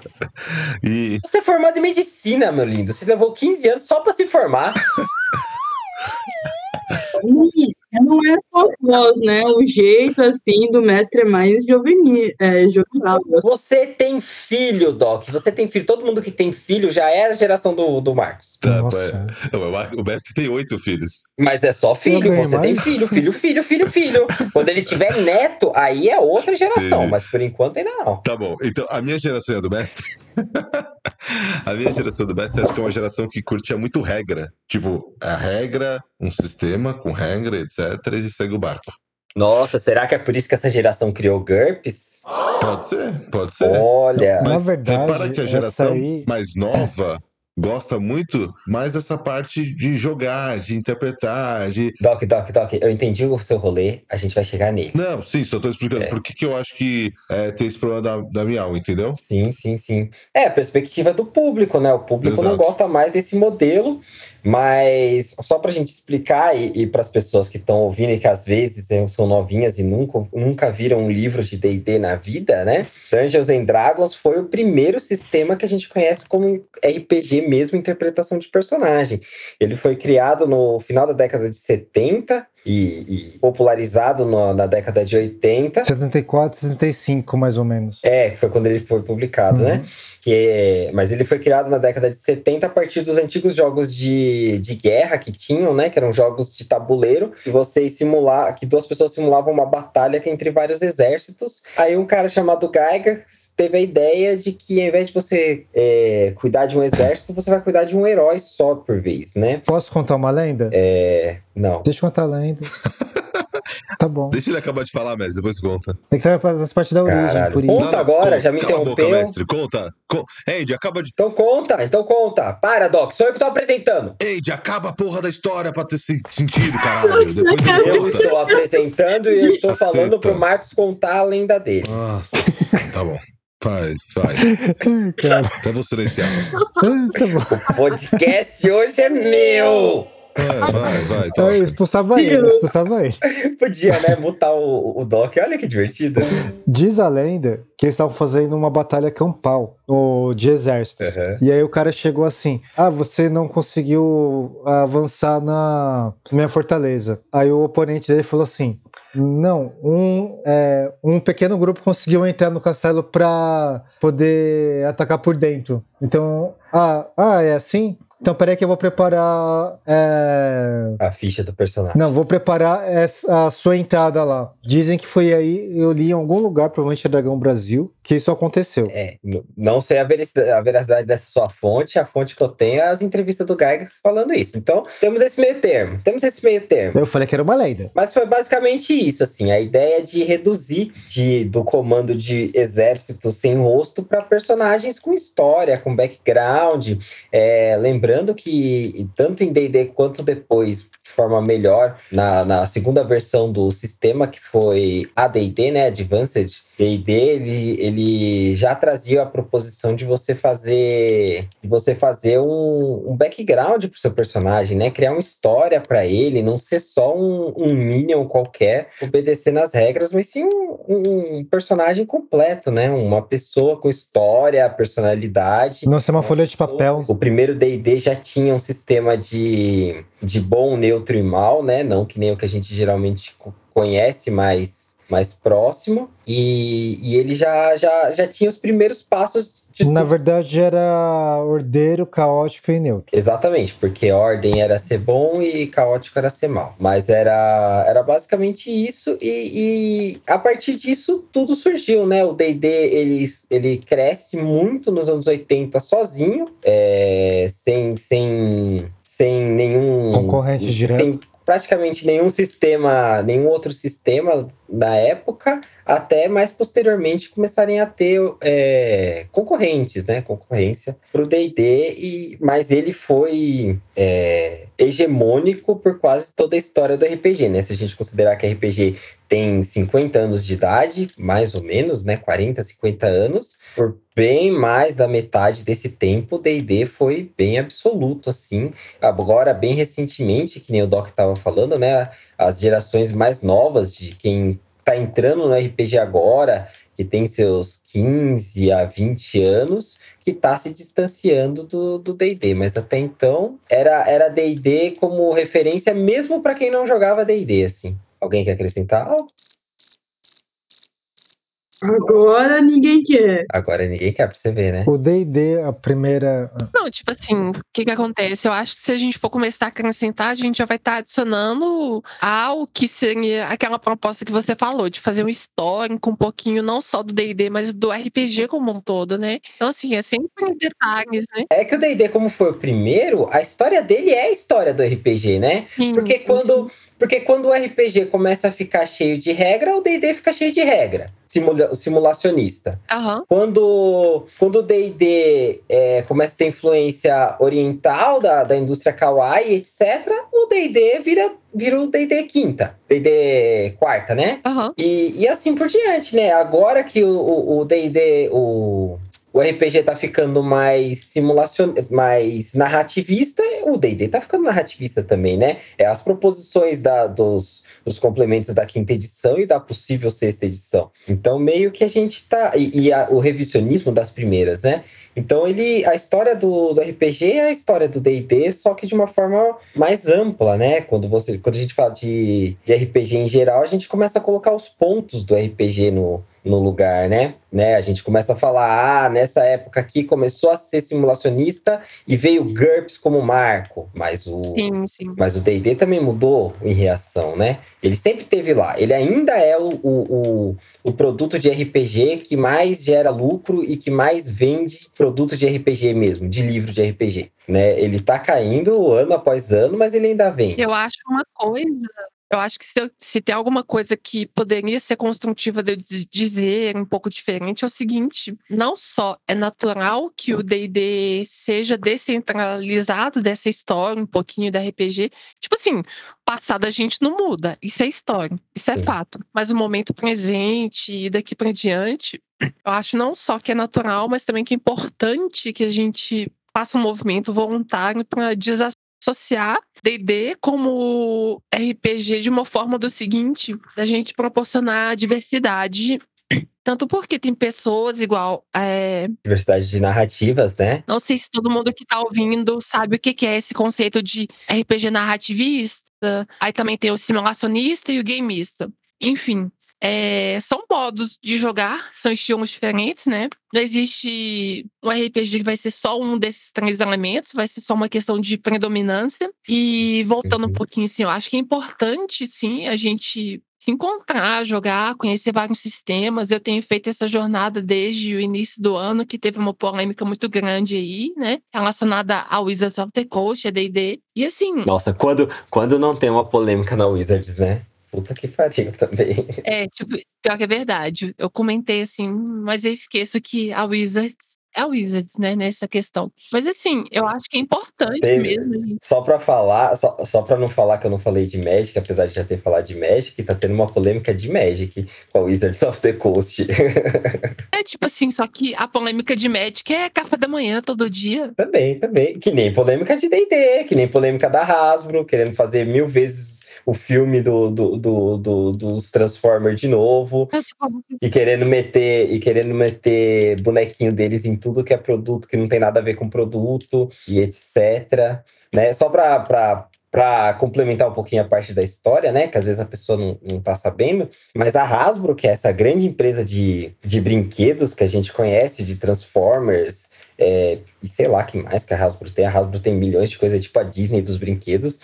E Você é formado em medicina, meu lindo. Você levou 15 anos só pra se formar. Não, é só a voz, né? O jeito, assim, do mestre é mais juvenil, é, jovial. Você tem filho, Doc. Você tem filho. Todo mundo que tem filho já é a geração do, do Marcos. Tá, Nossa. Não, o mestre tem oito filhos. Mas é só filho. Você tem filho, filho, filho, filho, filho. Quando ele tiver neto, aí é outra geração. Entendi. Mas por enquanto ainda não. Tá bom, então a minha geração é do mestre. a minha geração do mestre acho que é uma geração que curtia muito regra. Tipo, a regra, um sistema com regra, etc. E segue o barco. Nossa, será que é por isso que essa geração criou GURPS? Pode ser, pode ser. Olha. Na Mas verdade, repara que a geração aí- mais nova gosta muito mais dessa parte de jogar, de interpretar, de. Doc, Doc, Doc, eu entendi o seu rolê. A gente vai chegar nele. Não, sim, só tô explicando É. por que, que eu acho que é, tem esse problema da, da Miau, entendeu? Sim, sim, sim. É, a perspectiva do público, né? O público não Exato. gosta mais desse modelo, mas só pra gente explicar e, e para as pessoas que estão ouvindo e que às vezes são novinhas e nunca, nunca viram um livro de D&D na vida, né? Dungeons and Dragons foi o primeiro sistema que a gente conhece como RPG mesmo, interpretação de personagem. Ele foi criado no final da década de 70 e, e popularizado no- na década de 80. 74, 75, mais ou menos. É, que foi quando ele foi publicado, Uhum. né? Que é- mas ele foi criado na década de 70 a partir dos antigos jogos de, de guerra que tinham, né? Que eram jogos de tabuleiro, que vocês simular, que duas pessoas simulavam uma batalha entre vários exércitos. Aí um cara chamado Gygax teve a ideia de que ao invés de você é, cuidar de um exército, você vai cuidar de um herói só por vez, né? Posso contar uma lenda? É, não. Deixa eu contar a lenda. tá bom. Deixa ele acabar de falar, mestre, depois conta. É que tá nas partes da origem, Caralho. por Conta isso. agora, conta. já me Cala a boca, interrompeu. mestre, conta. Con... Andy, acaba de. Então conta, então conta. Para, Doc, sou eu que tô apresentando. Andy, acaba a porra da história pra ter se- sentido, caralho. Depois Eu conta. estou apresentando e eu estou Caceta. falando pro Marcos contar a lenda dele. Nossa, tá bom. Vai, vai. Ai, cara. Até vou silenciar. Tá bom. O podcast hoje é meu! Vai, vai, vai. Eu toca. expulsava ele, eu expulsava ele. Podia, né? Mutar o, o Doc. Olha que divertido. Diz a lenda que eles estavam fazendo uma batalha campal de exércitos. Uhum. E aí o cara chegou assim: Ah, você não conseguiu avançar na minha fortaleza. Aí o oponente dele falou assim: Não, um, é, um pequeno grupo conseguiu entrar no castelo pra poder atacar por dentro. Então, ah, ah é assim? Então peraí que eu vou preparar. é, A ficha do personagem. Não, vou preparar essa, a sua entrada lá. Dizem que foi aí, eu li em algum lugar, provavelmente é Dragão Brasil, que isso aconteceu. É, não sei a veracidade, dessa sua fonte, a fonte que eu tenho é as entrevistas do Gygax falando isso. Então, temos esse meio termo. Temos esse meio termo. Eu falei que era uma lenda. Mas foi basicamente isso, assim, a ideia de reduzir de, do comando de exército sem rosto para personagens com história, com background. É, lembrando que tanto em D&D quanto depois, de forma melhor, na, na segunda versão do sistema, que foi AD&D, né, Advanced D&D, ele, ele já trazia a proposição de você fazer de você fazer um, um background pro seu personagem, né? Criar uma história para ele, não ser só um, um minion qualquer, obedecendo as regras, mas sim um, um personagem completo, né? Uma pessoa com história, personalidade. Não ser uma folha de papel. O primeiro D&D já tinha um sistema de, de bom, neutro e mal, né? Não que nem o que a gente geralmente co- conhece, mas mais próximo. E, e ele já, já, já tinha os primeiros passos de Na tudo. verdade, era ordeiro, caótico e neutro. Exatamente, porque ordem era ser bom e caótico era ser mal. Mas era, era basicamente isso, e, e a partir disso tudo surgiu, né? O DD ele, ele cresce muito nos anos 80 sozinho, é, sem, sem, sem nenhum. Concorrente direto. Sem praticamente nenhum sistema, nenhum outro sistema na época, até mais posteriormente começarem a ter é, concorrentes, né? Concorrência para o D&D, e mas ele foi é, hegemônico por quase toda a história do RPG, né? Se a gente considerar que RPG tem 50 anos de idade, mais ou menos, né? 40, 50 anos, por bem mais da metade desse tempo, o D&D foi bem absoluto, assim. Agora, bem recentemente, que nem o Doc estava falando, né? As gerações mais novas de quem está entrando no RPG agora, que tem seus 15 a 20 anos, que está se distanciando do D&D, mas até então era era D&D como referência mesmo para quem não jogava D&D assim. Alguém quer acrescentar algo? Agora ninguém quer. Agora ninguém quer pra você ver, né? O D&D, a primeira... Não, tipo assim, o que que acontece? Eu acho que se a gente for começar a acrescentar, a gente já vai estar tá adicionando ao que seria aquela proposta que você falou, de fazer um histórico um pouquinho, não só do D&D, mas do RPG como um todo, né? Então, assim, é sempre detalhes, né? É que o D&D, como foi o primeiro, a história dele é a história do RPG, né? Sim, Porque sim, quando... sim. Porque quando o RPG começa a ficar cheio de regra, o D&D fica cheio de regra. Simula simulacionista. Aham. Quando, quando o D&D é, começa a ter influência oriental da, da indústria kawaii, etc., o D&D vira, vira o D&D quinta. D&D quarta, né? Aham. E, e assim por diante, né? Agora que o- o o D&D, o, o RPG tá ficando mais simulacion... mais narrativista, o D&D tá ficando narrativista também, né? É as proposições da, dos, dos complementos da quinta edição e da possível sexta edição. Então, meio que a gente tá... E, e a- o revisionismo das primeiras, né? Então, ele, a história do, do RPG é a história do D&D, só que de uma forma mais ampla, né? Quando, você, quando a gente fala de, de RPG em geral, a gente começa a colocar os pontos do RPG no, no lugar, né? né? A gente começa a falar, ah, nessa época aqui começou a ser simulacionista e veio GURPS como marco, mas o, Sim, sim. mas o D&D também mudou em reação, né? Ele sempre teve lá. Ele ainda é o, o, o, produto de RPG que mais gera lucro e que mais vende produto de RPG mesmo, de livro de RPG, né? Ele tá caindo ano após ano, mas ele ainda vende. Eu acho uma coisa. Eu acho que se, eu- se tem alguma coisa que poderia ser construtiva de eu diz- dizer um pouco diferente é o seguinte: não só é natural que o D&D seja descentralizado dessa história, um pouquinho da RPG. Tipo assim, o passado a gente não muda, isso é história, isso é fato. Mas o momento presente e daqui para diante, eu acho não só que é natural, mas também que é importante que a gente faça um movimento voluntário para desassociar D&D como RPG de uma forma do seguinte, da gente proporcionar diversidade, tanto porque tem pessoas igual, é, Diversidade de narrativas, né? não sei se todo mundo que tá ouvindo sabe o que que é esse conceito de RPG narrativista, aí também tem o simulacionista e o gameista. Enfim, é, são modos de jogar, são estilos diferentes, né? Não existe um RPG que vai ser só um desses três elementos, vai ser só uma questão de predominância. E voltando um Uhum. pouquinho, assim, eu acho que é importante, sim, a gente se encontrar, jogar, conhecer vários sistemas. Eu tenho feito essa jornada desde o início do ano, que teve uma polêmica muito grande aí, né? Relacionada ao Wizards of the Coast, a D&D. E assim, Nossa, quando, quando não tem uma polêmica na Wizards, né? Puta que pariu também. É, tipo, pior que é verdade. Eu comentei assim, mas eu esqueço que a Wizards é a Wizards, né, nessa questão. Mas assim, eu acho que é importante Teve- mesmo. gente- Só pra falar, só, só pra não falar que eu não falei de Magic, apesar de já ter falado de Magic, tá tendo uma polêmica de Magic com a Wizards of the Coast. É tipo assim, só que a polêmica de Magic é café da manhã todo dia. também, também. Que nem polêmica de D&D, que nem polêmica da Hasbro, querendo fazer mil vezes o filme do, do, do- do- dos Transformers de novo. E querendo meter e querendo meter bonequinho deles em tudo que é produto que não tem nada a ver com produto e etc. Né? Só para para complementar um pouquinho a parte da história, né? Que às vezes a pessoa não, não tá sabendo, mas a Hasbro, que é essa grande empresa de, de brinquedos que a gente conhece, de Transformers, é, e sei lá que mais que a Hasbro tem. A Hasbro tem milhões de coisas, tipo a Disney dos brinquedos.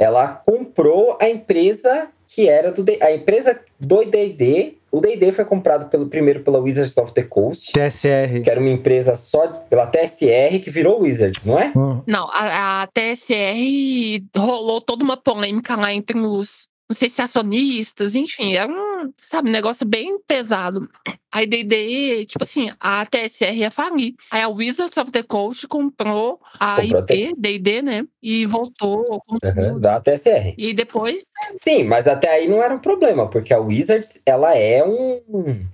Ela comprou a empresa que era do D- a empresa do D&D. O D&D foi comprado pelo primeiro pela Wizards of the Coast, TSR. que era uma empresa só de- pela TSR que virou Wizards, não é? Hum, Não, a, a TSR rolou toda uma polêmica lá entre os, não sei se acionistas, enfim, era um um, sabe, um negócio bem pesado. Aí D&D, tipo assim, a TSR ia falir. Aí a Wizards of the Coast comprou a Comprou a IP, D&D, né? E voltou tudo. da TSR. E depois, Sim, mas até aí não era um problema, porque a Wizards, ela é um,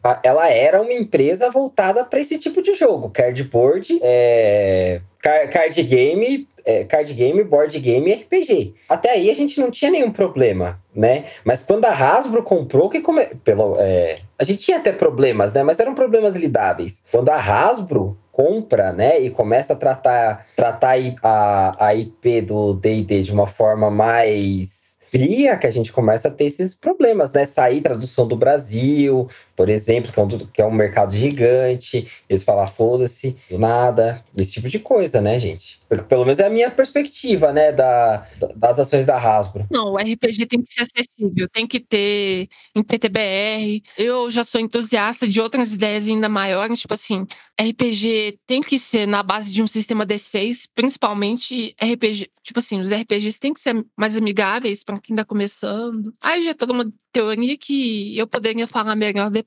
a- ela era uma empresa voltada para esse tipo de jogo, cardboard, é, card game, é, card game, board game, e RPG. Até aí a gente não tinha nenhum problema, né? Mas quando a Hasbro comprou, que come... pelo, é, a gente tinha até problemas, né? Mas eram problemas lidáveis. Quando a Hasbro compra, né, e começa a tratar, tratar a, a IP do D&D de uma forma mais fria, que a gente começa a ter esses problemas, né? Sair tradução do Brasil, por exemplo, que é um, que é um mercado gigante, eles falam foda-se, do nada, esse tipo de coisa, né, gente? Porque, pelo menos é a minha perspectiva, né, da, da- das ações da Hasbro. não, o RPG tem que ser acessível, tem que ter em PTBR. Eu já sou entusiasta de outras ideias ainda maiores, tipo assim, RPG tem que ser na base de um sistema D6, principalmente RPG, tipo assim, os RPGs têm que ser mais amigáveis para quem tá começando. Aí já toda uma teoria que eu poderia falar melhor depois.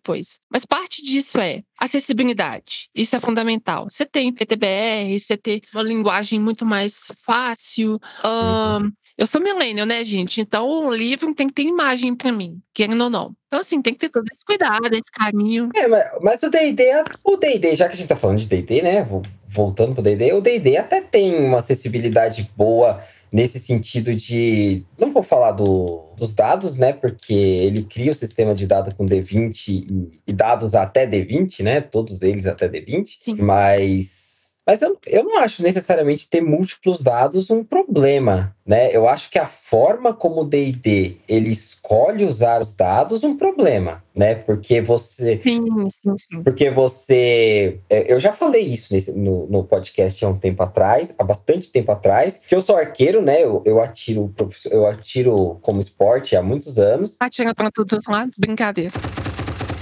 Mas parte disso é acessibilidade. Isso é fundamental. Você tem PTBR, você tem uma linguagem muito mais fácil. ahn, eu sou millennial, né, gente? Então o livro tem que ter imagem para mim, querendo ou não. Então, assim, tem que ter todo esse cuidado, esse carinho. É, mas, mas o D&D, o D&D, já que a gente tá falando de D&D, né, vo- voltando pro D&D, o D&D até tem uma acessibilidade boa nesse sentido de, não vou falar do, dos dados, né, porque ele cria o sistema de dado com D20 e, e dados até D20, né, todos eles até D20, Sim. mas... Mas eu, eu não acho necessariamente ter múltiplos dados um problema, né? Eu acho que a forma como o D&D ele escolhe usar os dados um problema, né? Porque você Sim, sim, sim. porque você. é, Eu já falei isso nesse- no, no podcast há um tempo atrás, há bastante tempo atrás, que eu sou arqueiro, né? Eu, eu atiro eu atiro como esporte há muitos anos. Atira para todos os lados, brincadeira.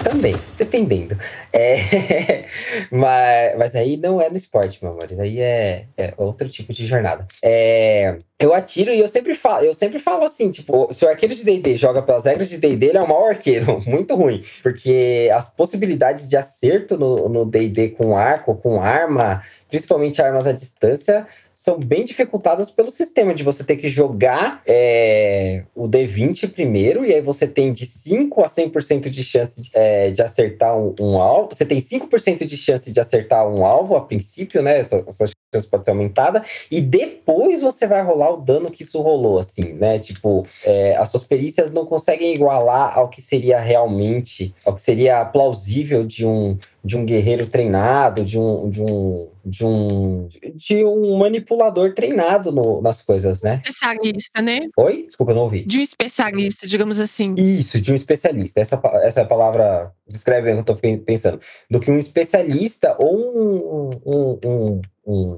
Também, dependendo. É, mas, mas aí não é no esporte, meu amor. Aí é, é outro tipo de jornada. É, eu atiro e eu sempre falo, eu sempre falo assim, tipo, se o arqueiro de D&D joga pelas regras de D&D, ele é o maior arqueiro, muito ruim, porque as possibilidades de acerto no D&D com arco, com arma, principalmente armas à distância, são bem dificultadas pelo sistema de você ter que jogar é, o D20 primeiro, e aí você tem de 5 a 100% de chance de, é, de acertar um, um alvo. Você tem 5% de chance de acertar um alvo a princípio, né? Essa, essa chance pode ser aumentada, e depois você vai rolar o dano que isso rolou, assim, né? Tipo, é, as suas perícias não conseguem igualar ao que seria realmente, ao que seria plausível de um, de um guerreiro treinado, de um, de um, de um, de um manipulador treinado no- nas coisas, né? Especialista, né? Oi? Desculpa, eu não ouvi. De um especialista, digamos assim. Isso, de um especialista. Essa, essa palavra descreve bem o que eu estou pensando. Do que um especialista ou um, um- um-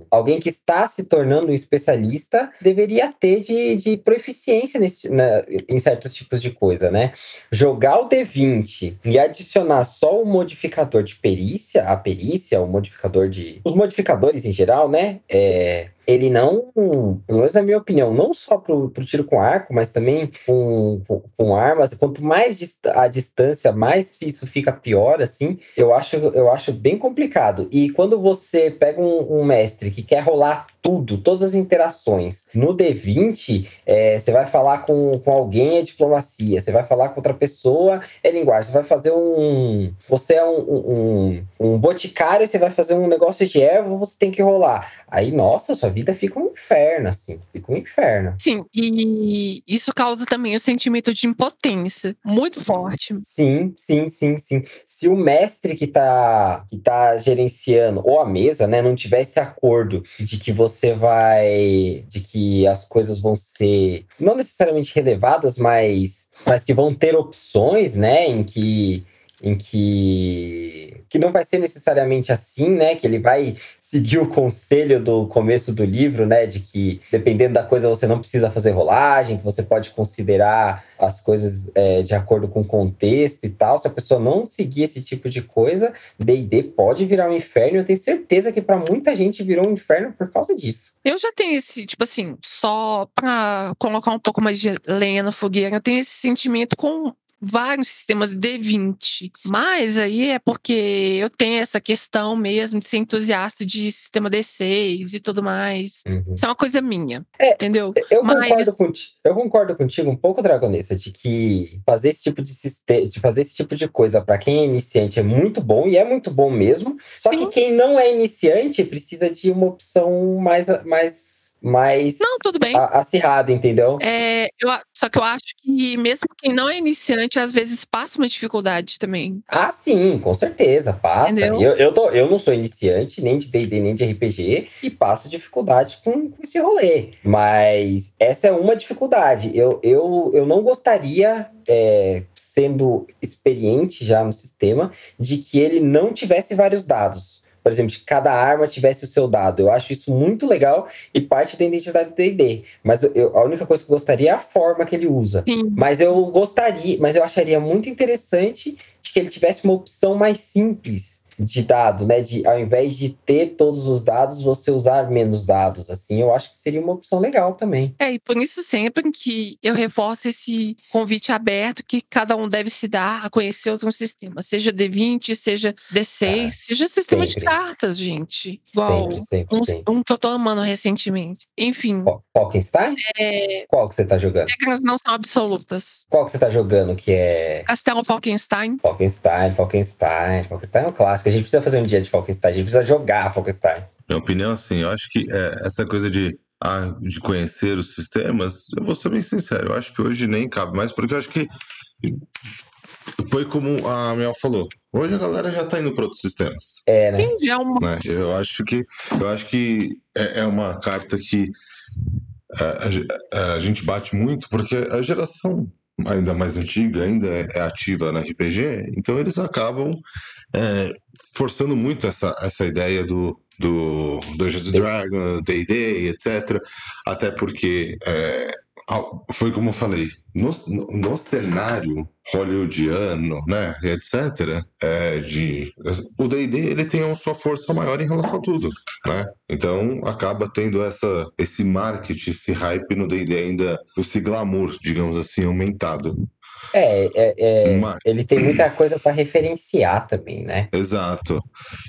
alguém que está se tornando um especialista deveria ter de, de proficiência nesse, na- em certos tipos de coisa, né? Jogar o D20 e adicionar só o modificador de perícia, a perícia, o modificador de. Os modificadores em geral, né? É, ele não, pelo menos na minha opinião, não só pro, pro tiro com arco, mas também com, com, com armas. Quanto mais a distância, mais isso fica pior, assim. Eu acho, eu acho bem complicado. E quando você pega um, um mestre que quer rolar tudo, todas as interações, no D20, é, você vai falar com, com alguém é diplomacia, você vai falar com outra pessoa é linguagem, você vai fazer um. Você é um, um, um boticário, você vai fazer um negócio de erva, você tem que rolar. Aí, nossa, sua vida fica um inferno, assim. Fica um inferno. Sim, e isso causa também o sentimento de impotência muito forte. Sim, sim, sim, sim. Se o mestre que tá, que tá gerenciando, ou a mesa, né, não tiver esse acordo de que você vai. de que as coisas vão ser não necessariamente relevadas, mas, mas que vão ter opções, né, em que. Em que, que não vai ser necessariamente assim, né? Que ele vai seguir o conselho do começo do livro, né? De que dependendo da coisa você não precisa fazer rolagem, que você pode considerar as coisas é, de acordo com o contexto e tal. Se a pessoa não seguir esse tipo de coisa, D&D pode virar um inferno. Eu tenho certeza que para muita gente virou um inferno por causa disso. Eu já tenho esse, tipo assim, só pra colocar um pouco mais de lenha na fogueira, eu tenho esse sentimento com vários sistemas D20. Mas aí é porque eu tenho essa questão mesmo de ser entusiasta de sistema D6 e tudo mais. Uhum. Isso é uma coisa minha, É, entendeu? Eu Mas- concordo, contigo, eu concordo contigo um pouco, Dragonessa, de que fazer esse tipo de sistema, de fazer esse tipo de coisa para quem é iniciante é muito bom e é muito bom mesmo. Só que Sim. quem não é iniciante precisa de uma opção mais mais mais Não, tudo bem. acirrada, entendeu? É, eu só que eu acho que mesmo quem não é iniciante, às vezes passa uma dificuldade também. Ah, sim, com certeza, passa. Entendeu? Eu, eu, tô, eu não sou iniciante, nem de D&D, nem de RPG, e passo dificuldade com, com esse rolê. Mas essa é uma dificuldade. Eu, eu, eu não gostaria, é, sendo experiente já no sistema, de que ele não tivesse vários dados. Por exemplo, que cada arma tivesse o seu dado. Eu acho isso muito legal e parte da identidade do D&D. Mas eu, a única coisa que eu gostaria é a forma que ele usa. Sim. Mas eu gostaria, mas eu acharia muito interessante de que ele tivesse uma opção mais simples de dado, né? De ao invés de ter todos os dados, você usar menos dados. Assim, eu acho que seria uma opção legal também. É, e por isso sempre que eu reforço esse convite aberto que cada um deve se dar a conhecer outro sistema, seja D20, seja D6, Ah, seja sistema de sempre. cartas, gente. Igual Sempre, sempre, um, sempre. um que eu tô amando recentemente. Enfim, Falkenstein? é, Qual que você tá jogando? regras não são absolutas. Qual que você tá jogando que é Castelo Falkenstein, Falkenstein, Falkenstein? Falkenstein é um clássico. A gente precisa fazer um dia de Falkenstein. A gente precisa jogar Falkenstein. Minha opinião, assim, eu acho que é, essa coisa de, ah, de conhecer os sistemas, eu vou ser bem sincero, eu acho que hoje nem cabe mais, porque eu acho que foi como a Mel falou. Hoje a galera já tá indo para outros sistemas. É, né? tem já uma né? Eu acho que eu acho que é, é uma carta que a, a ge- a gente bate muito porque a geração ainda mais antiga ainda é, é ativa na RPG, então eles acabam é, forçando muito essa, essa ideia do do Dungeons Dragons, D&D, etc. Até porque é, foi como eu falei, no, no, no cenário hollywoodiano, né, etc., é, de, o D&D ele tem a sua força maior em relação a tudo, né? Então acaba tendo essa, esse marketing, esse hype no D&D ainda, esse glamour, digamos assim, aumentado. É, é, é, Mas- ele tem muita coisa para referenciar também, né? Exato.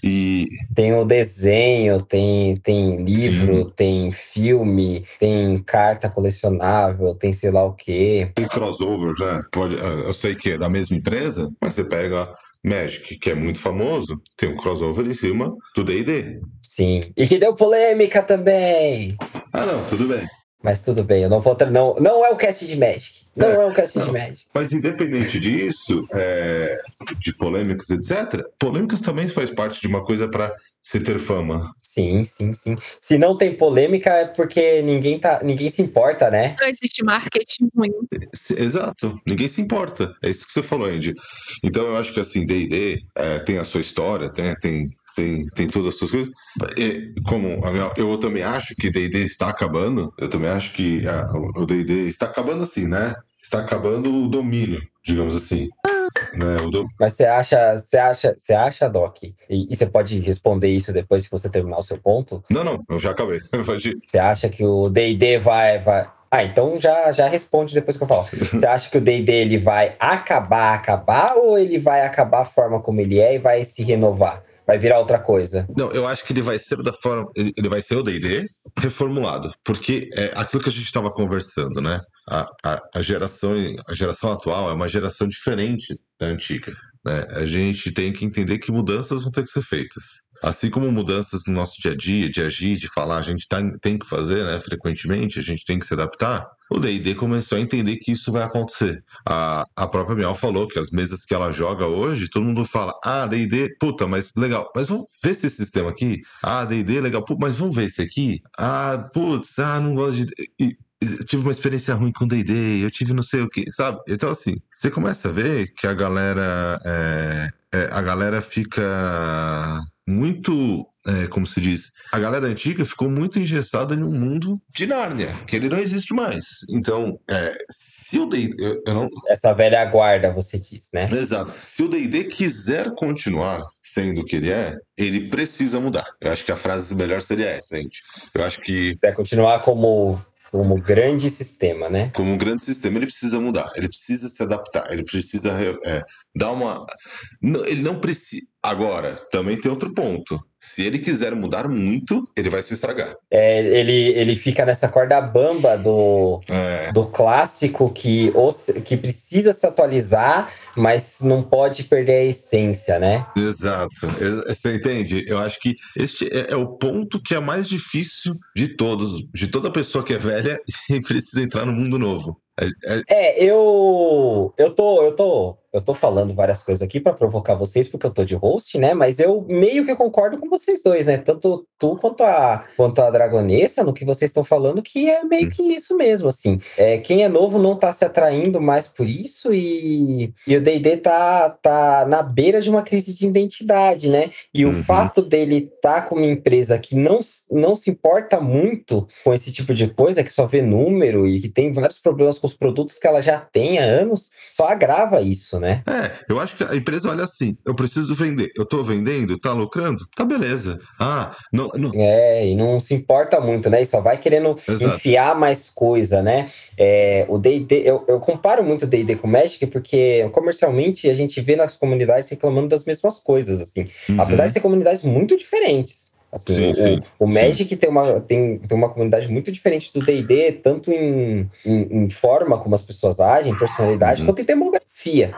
E Tem o desenho, tem, tem livro, tem filme, tem carta colecionável, tem sei lá o quê. tem crossover, né? Pode, eu sei que é da mesma empresa, mas você pega Magic, que é muito famoso, tem um crossover em cima do D&D. Sim. E que deu polêmica também. Ah, não, tudo bem. Mas tudo bem, eu não vou. Não, não é o cast de Magic. Não é, o cast de não. Magic. Mas independente disso, é, de polêmicas, etc., polêmicas também faz parte de uma coisa para se ter fama. Sim, sim, sim. Se não tem polêmica é porque ninguém, tá, ninguém se importa, né? não existe marketing ruim. Exato, ninguém se importa. É isso que você falou, Andy. Então eu acho que assim, D&D é, tem a sua história, tem, tem, tem, tem todas as suas coisas. E, como a minha- eu também acho que D&D está acabando, eu também acho que ah, o D&D está acabando assim, né? Está acabando o domínio, digamos assim. Né? Do- Mas você acha, você acha, você acha, Doc? E, e você pode responder isso depois que você terminar o seu ponto? Não, não, eu já acabei. Você acha que o D&D vai, vai... Ah, então já, já responde depois que eu falo. Você acha que o D&D ele vai acabar, acabar, ou ele vai acabar a forma como ele é e vai se renovar? Vai virar outra coisa? Não, eu acho que ele vai ser da forma. Ele vai ser o DD reformulado. Porque é aquilo que a gente estava conversando, né? A, a, a, geração, a geração atual é uma geração diferente da antiga. Né? A gente tem que entender que mudanças vão ter que ser feitas. Assim como mudanças no nosso dia a dia, de agir, de falar, a gente tá, tem que fazer, né? Frequentemente, a gente tem que se adaptar. O D&D começou a entender que isso vai acontecer. A, a própria Miel falou que as mesas que ela joga hoje, todo mundo fala, ah, D&D, puta, mas legal, mas vamos ver esse sistema aqui? Ah, D&D, legal, Pô, mas vamos ver esse aqui? Ah, putz, ah, não gosto de... E, eu tive uma experiência ruim com D&D, eu tive não sei o que, sabe? Então, assim, você começa a ver que a galera, é, é, a galera fica muito, é, como se diz, a galera antiga ficou muito engessada um mundo de Nárnia, que ele não existe mais. Então, é, se o D&D, eu, eu não... Essa velha guarda, você diz, né? Exato. Se o D&D quiser continuar sendo o que ele é, ele precisa mudar. Eu acho que a frase melhor seria essa, gente. Eu acho que quiser continuar como como grande sistema, né? Como um grande sistema, ele precisa mudar, ele precisa se adaptar, ele precisa é, dar uma. Ele não precisa. Agora, também tem outro ponto. Se ele quiser mudar muito, ele vai se estragar. É, ele, ele fica nessa corda bamba do, É. do clássico que, que precisa se atualizar, mas não pode perder a essência, né? Exato. Ex- Você entende? Eu acho que este é, é o ponto que é mais difícil de todos, de toda pessoa que é velha e precisa entrar no mundo novo. É- é- É, eu eu tô eu tô eu tô falando várias coisas aqui pra provocar vocês porque eu tô de host, né? Mas eu meio que concordo com vocês dois, né? Tanto tu quanto a quanto a Dragonessa no que vocês estão falando que é meio que isso mesmo, assim. É, quem é novo não tá se atraindo mais por isso e, e o D&D tá tá na beira de uma crise de identidade, né? E Uhum. o fato dele tá com uma empresa que não, não se importa muito com esse tipo de coisa, que só vê número e que tem vários problemas com os produtos que ela já tem há anos, só agrava isso, né? É, eu acho que a empresa olha assim: eu preciso vender. Eu tô vendendo, tá lucrando? Tá beleza. Ah, não, não- É, e não se importa muito, né? E só vai querendo Exato. enfiar mais coisa, né? É, o D&D, eu, eu comparo muito o D&D com o Magic porque comercialmente a gente vê nas comunidades reclamando das mesmas coisas, assim. Uhum. Apesar de ser comunidades muito diferentes. Assim, Sim, o, sim, o sim. Magic tem uma, tem, tem uma comunidade muito diferente do D&D, tanto em, em, em forma como as pessoas agem, personalidade, Uhum. quanto em demografia.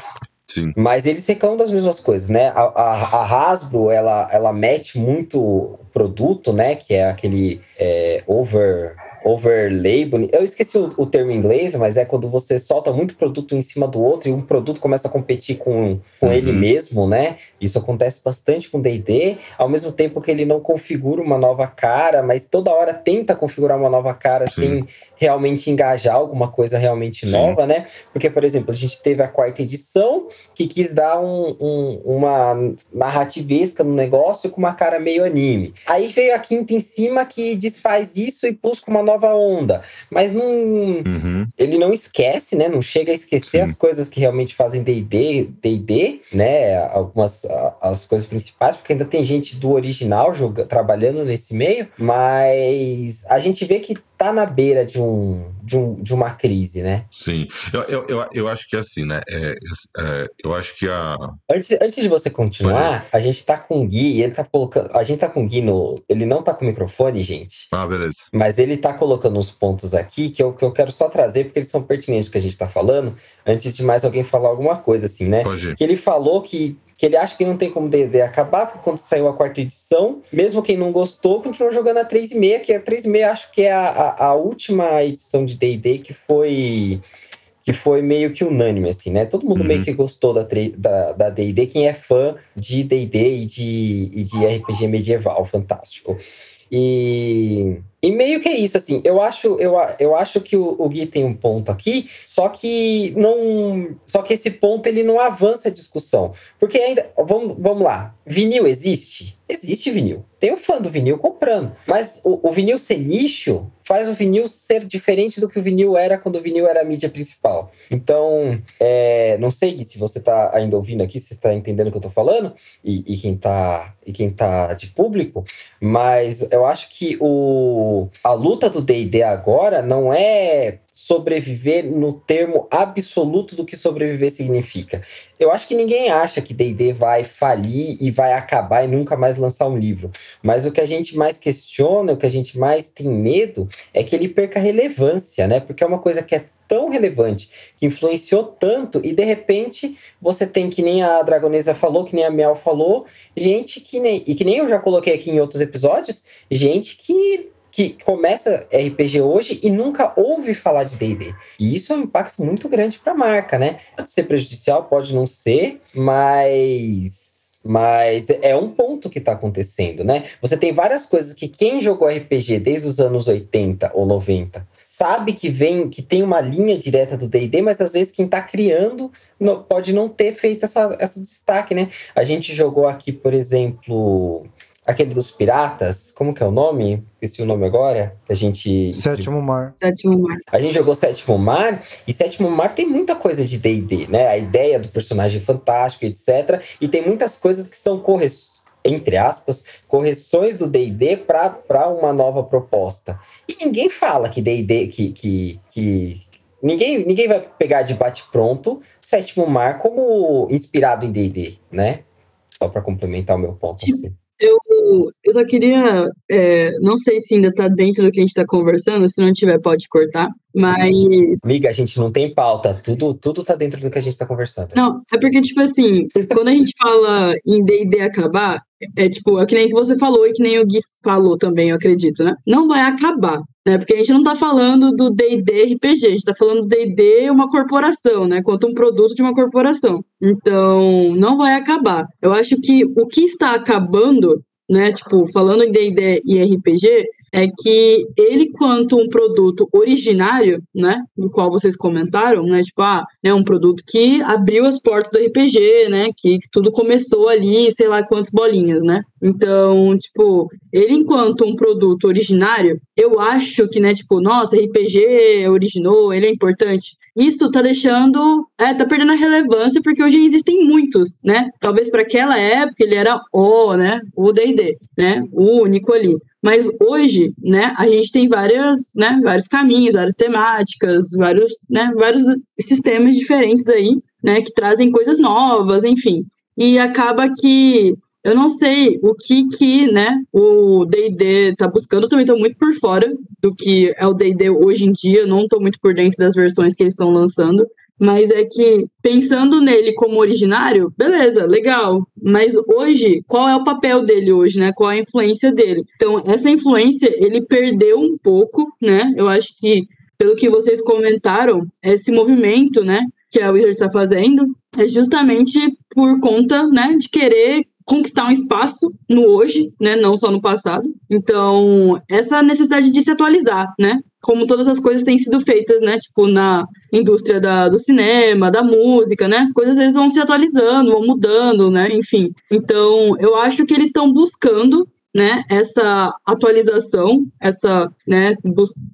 Sim. Mas eles reclamam das mesmas coisas, né? A, a, a Hasbro, ela, ela mete muito produto, né? Que é aquele é, over... Overlay, boni- eu esqueci o, o termo em inglês, mas é quando você solta muito produto em cima do outro e um produto começa a competir com, com Uhum. ele mesmo, né? Isso acontece bastante com D&D, ao mesmo tempo que ele não configura uma nova cara, mas toda hora tenta configurar uma nova cara Sim. sem realmente engajar alguma coisa realmente Sim. nova, né? Porque, por exemplo, a gente teve a quarta edição que quis dar um- um- uma narrativesca no negócio com uma cara meio anime. Aí veio a quinta em cima que desfaz isso e busca uma nova onda. Mas não, Uhum. ele não esquece, né? Não chega a esquecer Sim. as coisas que realmente fazem D&D, D&D, né? Algumas as coisas principais, porque ainda tem gente do original joga, trabalhando nesse meio, mas a gente vê que tá na beira de um de, um, de uma crise, né? Sim. Eu, eu, eu, eu acho que é assim, né? É, é, eu acho que a. Antes, antes de você continuar, a gente tá com o Gui, e ele tá colocando, a gente tá com o Gui no, ele não tá com o microfone, gente. Ah, beleza. Mas ele tá colocando uns pontos aqui que eu, que eu quero só trazer porque eles são pertinentes do que a gente tá falando, antes de mais alguém falar alguma coisa assim, né? Pode que ele falou que, que ele acha que não tem como D&D acabar, porque quando saiu a quarta edição, mesmo quem não gostou, continuou jogando a 3.5, que a 3.5 acho que é a, a, a última edição de D&D que foi que foi meio que unânime, assim, né? Todo mundo Uhum. meio que gostou da tre- da da D&D, quem é fã de D&D e de, e de RPG medieval, fantástico. E, e meio que é isso, assim, eu acho, eu, eu acho que o, o Gui tem um ponto aqui, só que não. Só que esse ponto ele não avança a discussão. Porque ainda. Vamos, vamos lá. Vinil existe? Existe vinil. Tem um fã do vinil comprando. Mas o, o vinil ser nicho faz o vinil ser diferente do que o vinil era quando o vinil era a mídia principal. Então, é, não sei se você tá ainda ouvindo aqui, se você tá entendendo o que eu tô falando, e, e quem tá, e quem tá de público, mas eu acho que o, a luta do D&D agora não é sobreviver no termo absoluto do que sobreviver significa. Eu acho que ninguém acha que D&D vai falir e vai acabar e nunca mais lançar um livro. Mas o que a gente mais questiona, o que a gente mais tem medo é que ele perca relevância, né? Porque é uma coisa que é tão relevante, que influenciou tanto e de repente você tem que nem a Dragonesa falou, que nem a Miel falou, gente que nem e que nem eu já coloquei aqui em outros episódios, gente que que começa RPG hoje e nunca ouve falar de D&D. E isso é um impacto muito grande para a marca, né? Pode ser prejudicial, pode não ser, mas mas é um ponto que está acontecendo, né? Você tem várias coisas que quem jogou RPG desde os anos 80 ou 90 sabe que vem, que tem uma linha direta do D&D, mas às vezes quem está criando pode não ter feito essa, essa destaque, né? A gente jogou aqui, por exemplo, aquele dos piratas, como que é o nome? Esqueci o nome agora, que a gente... Sétimo mar. Sétimo mar. A gente jogou Sétimo Mar, e Sétimo Mar tem muita coisa de D&D, né? A ideia do personagem fantástico, etc. E tem muitas coisas que são corre entre aspas, correções do D&D para uma nova proposta. E ninguém fala que D&D, que, que, que ninguém, ninguém vai pegar de bate pronto Sétimo Mar como inspirado em D&D, né? Só para complementar o meu ponto. Assim. Eu, eu só queria, é, não sei se ainda tá dentro do que a gente tá conversando, se não tiver pode cortar, mas... Amiga, a gente não tem pauta, tudo, tudo tá dentro do que a gente tá conversando. Não, é porque, tipo assim, quando a gente fala em D&D acabar, é tipo, é que nem que você falou e que nem o Gui falou também, eu acredito, né? Não vai acabar, né? Porque a gente não tá falando do D&D RPG, a gente tá falando do D&D uma corporação, né? Quanto um produto de uma corporação. Então, não vai acabar. Eu acho que o que está acabando né, tipo, falando em D&D e RPG, é que ele, quanto um produto originário, né, do qual vocês comentaram, né, tipo, ah, é um produto que abriu as portas do RPG, né, que tudo começou ali, sei lá quantas bolinhas, né. Então, tipo, ele, enquanto um produto originário, eu acho que, né, tipo, nossa, RPG originou, ele é importante. Isso tá deixando, é, tá perdendo a relevância, porque hoje existem muitos, né. Talvez para aquela época ele era o, né, o D&D, né, o único ali. Mas hoje, né, a gente tem várias, né, vários caminhos, várias temáticas, vários, né, vários sistemas diferentes aí, né, que trazem coisas novas, enfim. E acaba que eu não sei o que que, né, o D&D tá buscando, eu também tô muito por fora do que é o D&D hoje em dia, não tô muito por dentro das versões que eles estão lançando, mas é que pensando nele como originário, beleza, legal. Mas hoje, qual é o papel dele hoje, né? Qual é a influência dele? Então, essa influência ele perdeu um pouco, né? Eu acho que pelo que vocês comentaram, esse movimento, né, que a Wizard está fazendo, é justamente por conta, né, de querer conquistar um espaço no hoje, né, não só no passado. Então, essa necessidade de se atualizar, né? como todas as coisas têm sido feitas, né? Tipo, na indústria da, do cinema, da música, né? As coisas eles vão se atualizando, vão mudando, né? Enfim. Então, eu acho que eles estão buscando né, essa atualização, essa, né,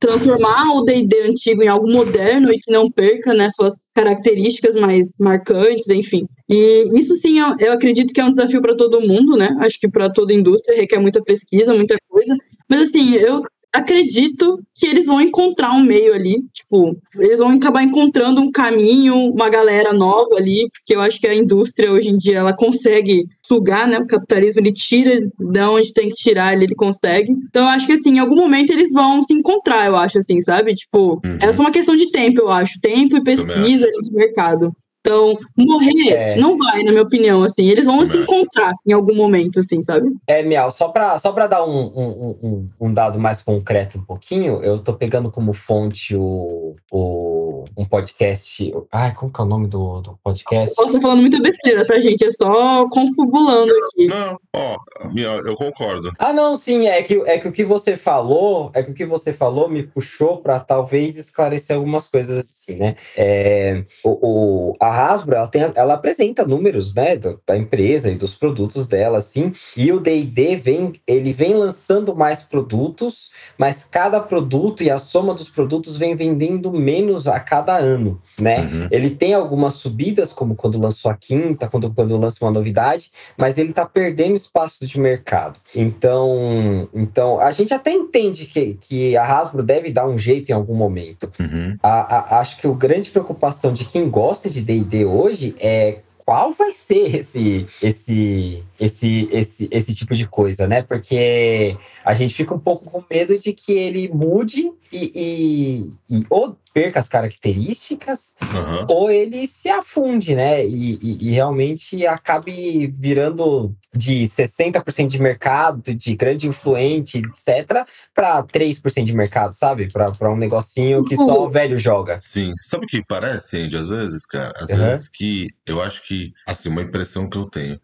transformar o D&D antigo em algo moderno e que não perca, né, suas características mais marcantes, enfim. E isso sim, eu, eu acredito que é um desafio para todo mundo, né? Acho que para toda indústria requer muita pesquisa, muita coisa. Mas assim, eu acredito que eles vão encontrar um meio ali, tipo, eles vão acabar encontrando um caminho, uma galera nova ali, porque eu acho que a indústria hoje em dia ela consegue sugar, né? O capitalismo ele tira de onde tem que tirar, ele, ele consegue. Então eu acho que assim, em algum momento eles vão se encontrar, eu acho assim, sabe? Tipo, uhum. é só uma questão de tempo, eu acho, tempo e pesquisa de mercado. Então, morrer é. não vai, na minha opinião, assim. Eles vão se encontrar em algum momento, assim, sabe? É, Miau, só pra, só pra dar um, um, um, um dado mais concreto um pouquinho, eu tô pegando como fonte o, o um podcast. Ai, como que é o nome do, do podcast? Eu tô falando muita besteira, tá, gente? É só confabulando aqui. Não, ó, Miau, eu concordo. Ah, não, sim, é que, é que o que você falou, é que o que você falou me puxou pra talvez esclarecer algumas coisas assim, né? É, o, o a Hasbro, ela, tem, ela apresenta números, né, da, empresa e dos produtos dela, assim, e o D&D vem, ele vem lançando mais produtos, mas cada produto e a soma dos produtos vem vendendo menos a cada ano, né? Uhum. Ele tem algumas subidas, como quando lançou a quinta, quando, quando lança uma novidade, mas ele tá perdendo espaço de mercado. Então, então a gente até entende que, que a Hasbro deve dar um jeito em algum momento. Uhum. A, a, acho que a grande preocupação de quem gosta de D&D D&D hoje é qual vai ser esse, esse, esse, esse, esse tipo de coisa, né? Porque a gente fica um pouco com medo de que ele mude e, e, e ou perca as características, uhum. ou ele se afunde, né? E, e, e realmente acabe virando de 60% de mercado, de grande influente, etc., para 3% de mercado, sabe? Para um negocinho que só o velho joga. Sim. Sabe o que parece, Andy? Às vezes, cara, às uhum. vezes que eu acho que, assim, uma impressão que eu tenho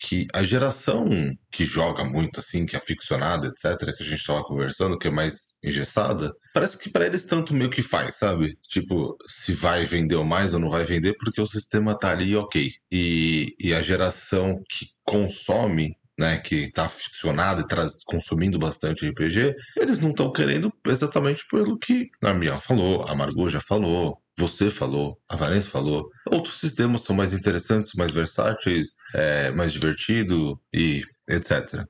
que a geração que joga muito, assim, que é aficionada, etc., que a gente tava conversando, que é mais engessada, parece que para eles tanto meio que faz, sabe? Tipo, se vai vender ou mais ou não vai vender, porque o sistema tá ali ok. E, e a geração que consome né, que está aficionado e traz, consumindo bastante RPG, eles não estão querendo exatamente pelo que a Mia falou, a Margot já falou, você falou, a Vanessa falou. Outros sistemas são mais interessantes, mais versáteis, é, mais divertido e etc.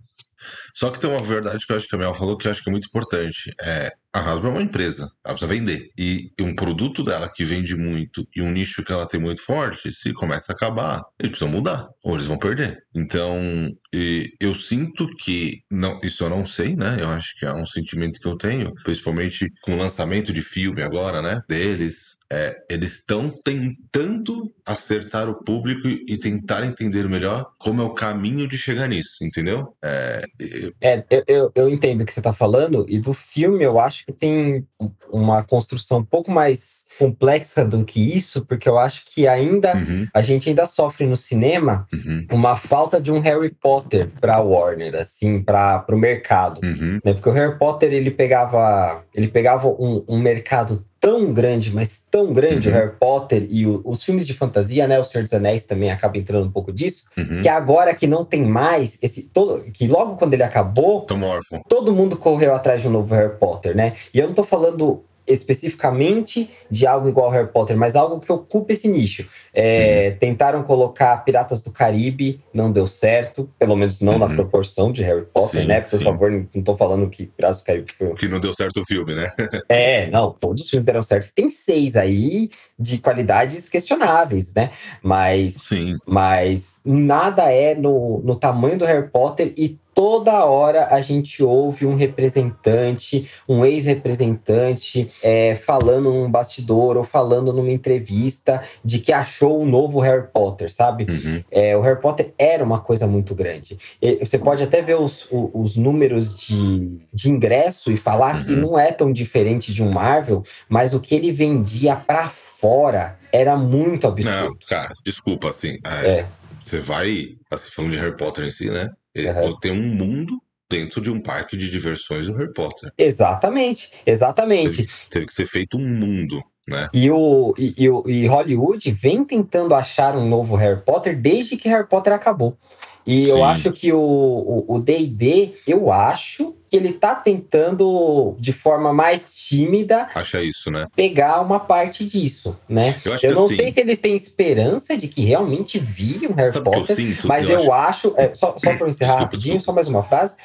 Só que tem uma verdade que eu acho que a Mel falou que eu acho que é muito importante. É, a Hasbro é uma empresa, ela precisa vender. E um produto dela que vende muito e um nicho que ela tem muito forte, se começa a acabar, eles precisam mudar, ou eles vão perder. Então, eu sinto que, não, isso eu não sei, né? Eu acho que é um sentimento que eu tenho, principalmente com o lançamento de filme agora, né? Deles, é, eles estão tentando acertar o público e tentar entender melhor como é o caminho de chegar nisso, entendeu? É, eu... É, eu, eu entendo o que você está falando, e do filme eu acho que tem uma construção um pouco mais complexa do que isso, porque eu acho que ainda uhum. a gente ainda sofre no cinema uhum. uma falta de um Harry Potter para Warner, assim, para o mercado, uhum. né? Porque o Harry Potter ele pegava ele pegava um, um mercado tão grande, mas tão grande, uhum. o Harry Potter e o, os filmes de fantasia, né? O Senhor dos Anéis também acaba entrando um pouco disso. Uhum. Que agora que não tem mais esse todo, que logo quando ele acabou, todo mundo correu atrás de um novo Harry Potter, né? E eu não tô falando especificamente de algo igual ao Harry Potter, mas algo que ocupe esse nicho. É, uhum. Tentaram colocar Piratas do Caribe, não deu certo, pelo menos não uhum. na proporção de Harry Potter, sim, né? Por sim. favor, não tô falando que Piratas do Caribe foi. Que não deu certo o filme, né? é, não, todos os filmes deram certo. Tem seis aí de qualidades questionáveis, né? Mas, sim. mas nada é no, no tamanho do Harry Potter e toda hora a gente ouve um representante, um ex-representante, é, falando num bastidor ou falando numa entrevista de que achou um novo Harry Potter, sabe? Uhum. É, o Harry Potter era uma coisa muito grande. E você pode até ver os, os, os números de, de ingresso e falar uhum. que não é tão diferente de um Marvel, mas o que ele vendia para fora era muito absurdo. Não, cara, desculpa, assim. É. Você vai, assim, falando de Harry Potter em si, né? Uhum. Tem um mundo dentro de um parque de diversões do Harry Potter. Exatamente, exatamente. Teve, teve que ser feito um mundo. Né? E, o, e, e, Hollywood vem tentando achar um novo Harry Potter desde que Harry Potter acabou. E Sim. eu acho que o D&D, eu acho que ele tá tentando, de forma mais tímida, Acha isso, né? pegar uma parte disso, né? Eu, eu não assim, sei se eles têm esperança de que realmente vire um Harry Potter, eu sinto? mas eu, eu acho... acho é, só, só para encerrar rapidinho, desculpa. só mais uma frase.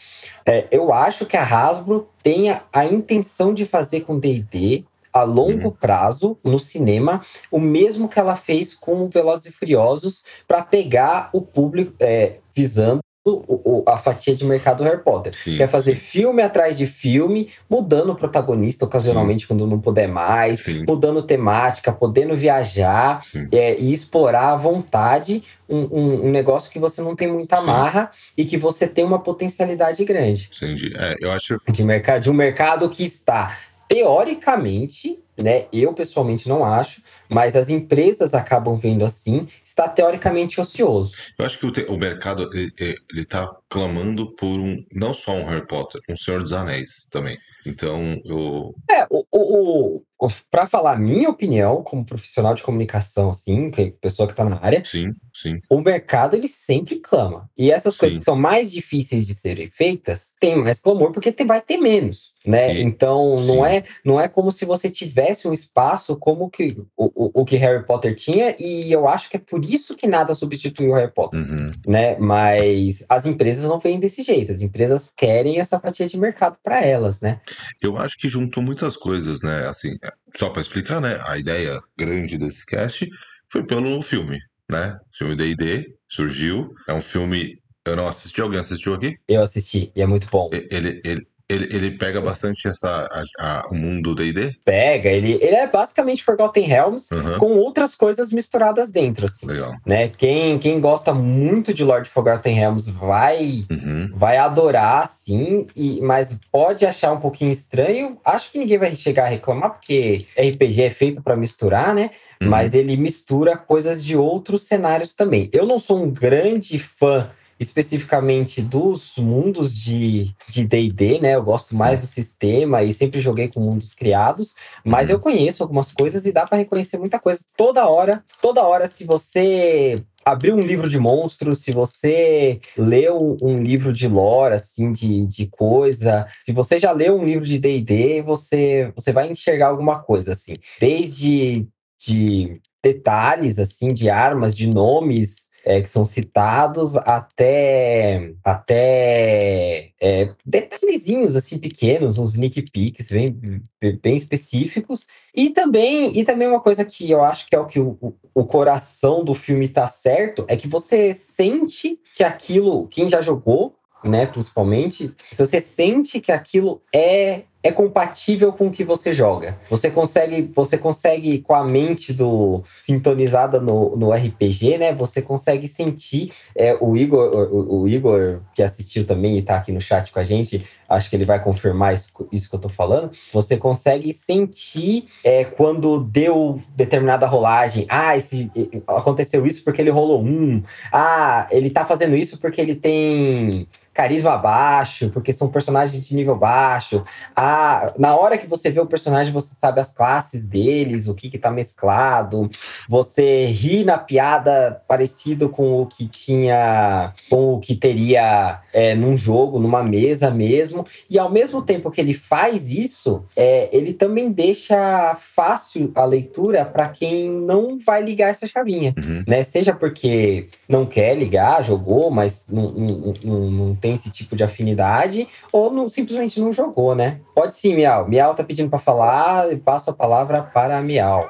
É, eu acho que a Hasbro tenha a intenção de fazer com D&D a longo uhum. prazo no cinema, o mesmo que ela fez com Velozes e Furiosos para pegar o público é, visando o, o, a fatia de mercado do Harry Potter. Sim, Quer fazer sim. filme atrás de filme, mudando o protagonista ocasionalmente sim. quando não puder mais, mudando temática, podendo viajar é, e explorar à vontade um, um, um, negócio que você não tem muita amarra e que você tem uma potencialidade grande. Entendi. É, eu acho. De, mercado, de um mercado que está, teoricamente, né? Eu pessoalmente não acho, mas as empresas acabam vendo assim, está teoricamente ocioso. Eu acho que o, te, o mercado ele está clamando por um não só um Harry Potter, um Senhor dos Anéis também. Então, eu. É, o, o, o para falar a minha opinião, como profissional de comunicação, assim, pessoa que está na área, sim, sim. o mercado ele sempre clama. E essas sim. coisas que são mais difíceis de serem feitas, tem mais clamor porque tem, vai ter menos, né? E, então, não é, não é como se você tivesse um espaço como que o, o, que Harry Potter tinha, e eu acho que é por isso que nada substituiu o Harry Potter, uhum. né? Mas as empresas não vêm desse jeito, as empresas querem essa fatia de mercado para elas, né? Eu acho que juntou muitas coisas, né? Assim, só para explicar, né? A ideia grande desse cast foi pelo filme, né? O filme D&D surgiu, é um filme eu não assisti, alguém assistiu aqui? Eu assisti, e é muito bom. Ele, ele, ele, ele pega bastante essa, a, a, o mundo do D&D? Pega, ele, ele é basicamente Forgotten Realms uhum. com outras coisas misturadas dentro, assim. Legal. Né? Quem, quem gosta muito de Lord Forgotten Realms vai, uhum. vai adorar, sim, e, mas pode achar um pouquinho estranho. Acho que ninguém vai chegar a reclamar, porque RPG é feito para misturar, né? Uhum. Mas ele mistura coisas de outros cenários também. Eu não sou um grande fã especificamente dos mundos de D&D, né? Eu gosto mais do sistema e sempre joguei com mundos criados, mas eu conheço algumas coisas e dá para reconhecer muita coisa. Toda hora, toda hora, se você abrir um livro de monstros, se você leu um livro de lore, assim, de, de coisa, se você já leu um livro de D&D, você, você vai enxergar alguma coisa, assim. Desde de detalhes, assim, de armas, de nomes, é, que são citados, até, até é, detalhezinhos assim pequenos, uns sneak peeks bem, bem específicos. E também, e também uma coisa que eu acho que é o que o, o coração do filme tá certo, é que você sente que aquilo, quem já jogou, né, principalmente, se você sente que aquilo é é compatível com o que você joga. Você consegue, você consegue com a mente do sintonizada no, no RPG, né? Você consegue sentir é, o Igor, o, o, Igor que assistiu também e tá aqui no chat com a gente, acho que ele vai confirmar isso, isso que eu tô falando. Você consegue sentir é, quando deu determinada rolagem. Ah, esse, aconteceu isso porque ele rolou um. Ah, ele tá fazendo isso porque ele tem carisma baixo, porque são personagens de nível baixo. Ah, na hora que você vê o personagem, você sabe as classes deles, o que que tá mesclado. Você ri na piada parecido com o que tinha, com o que teria é, num jogo, numa mesa mesmo. E ao mesmo tempo que ele faz isso, é, ele também deixa fácil a leitura para quem não vai ligar essa chavinha, uhum. né? Seja porque não quer ligar, jogou, mas não, não, não, não tem esse tipo de afinidade, ou não, simplesmente não jogou, né? Pode sim, Miau. Miau tá pedindo para falar e passo a palavra para Miau.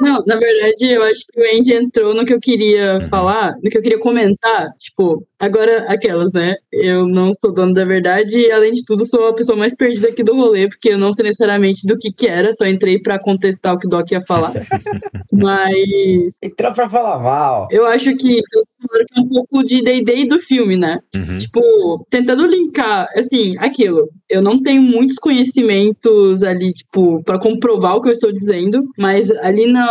Não, na verdade, eu acho que o Andy entrou no que eu queria uhum. falar, no que eu queria comentar. Tipo, agora aquelas, né? Eu não sou dono da verdade e, além de tudo, sou a pessoa mais perdida aqui do rolê, porque eu não sei necessariamente do que que era, só entrei para contestar o que o Doc ia falar. Mas. Entrou pra falar mal. Eu acho que é um pouco de D&D do filme, né? Uhum. Tipo, tentando linkar, assim, aquilo. Eu não tenho muitos conhecimentos ali, tipo, para comprovar o que eu estou dizendo, mas ali na,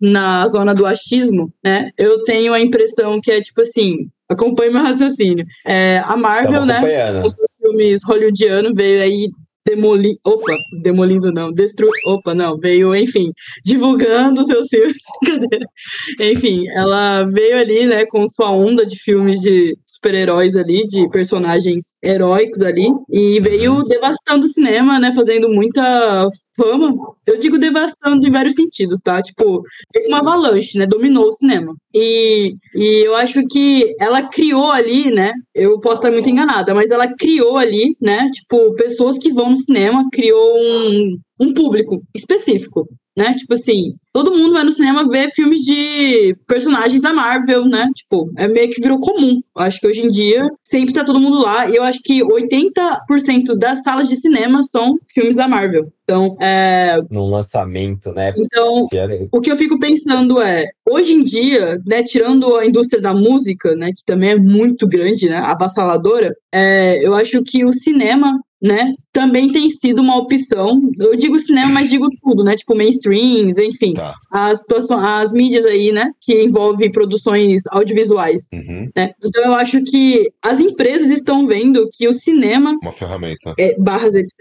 na zona do achismo, né? Eu tenho a impressão que é, tipo assim, acompanhe meu raciocínio. É, a Marvel, né? Com seus filmes hollywoodianos, veio aí demolindo. Opa, demolindo não. Destru... Opa, não. Veio, enfim, divulgando seus filmes. enfim, ela veio ali, né, com sua onda de filmes de super-heróis ali, de personagens heróicos ali, e veio devastando o cinema, né, fazendo muita fama. Eu digo devastando em vários sentidos, tá? Tipo, uma avalanche, né, dominou o cinema. E, e eu acho que ela criou ali, né, eu posso estar muito enganada, mas ela criou ali, né, tipo, pessoas que vão no cinema, criou um, um público específico né? Tipo assim, todo mundo vai no cinema ver filmes de personagens da Marvel, né? Tipo, é meio que virou comum. Eu acho que hoje em dia sempre tá todo mundo lá. E eu acho que 80% das salas de cinema são filmes da Marvel. Então, é. No lançamento, né? Então, o que eu fico pensando é, hoje em dia, né, tirando a indústria da música, né, que também é muito grande, né, avassaladora, é, eu acho que o cinema né, também tem sido uma opção. Eu digo cinema, mas digo tudo, né? Tipo mainstreams, enfim. Tá. As, situações, as mídias aí, né? Que envolvem produções audiovisuais. Uhum. Né? Então eu acho que as empresas estão vendo que o cinema. Uma ferramenta. É, barras, etc.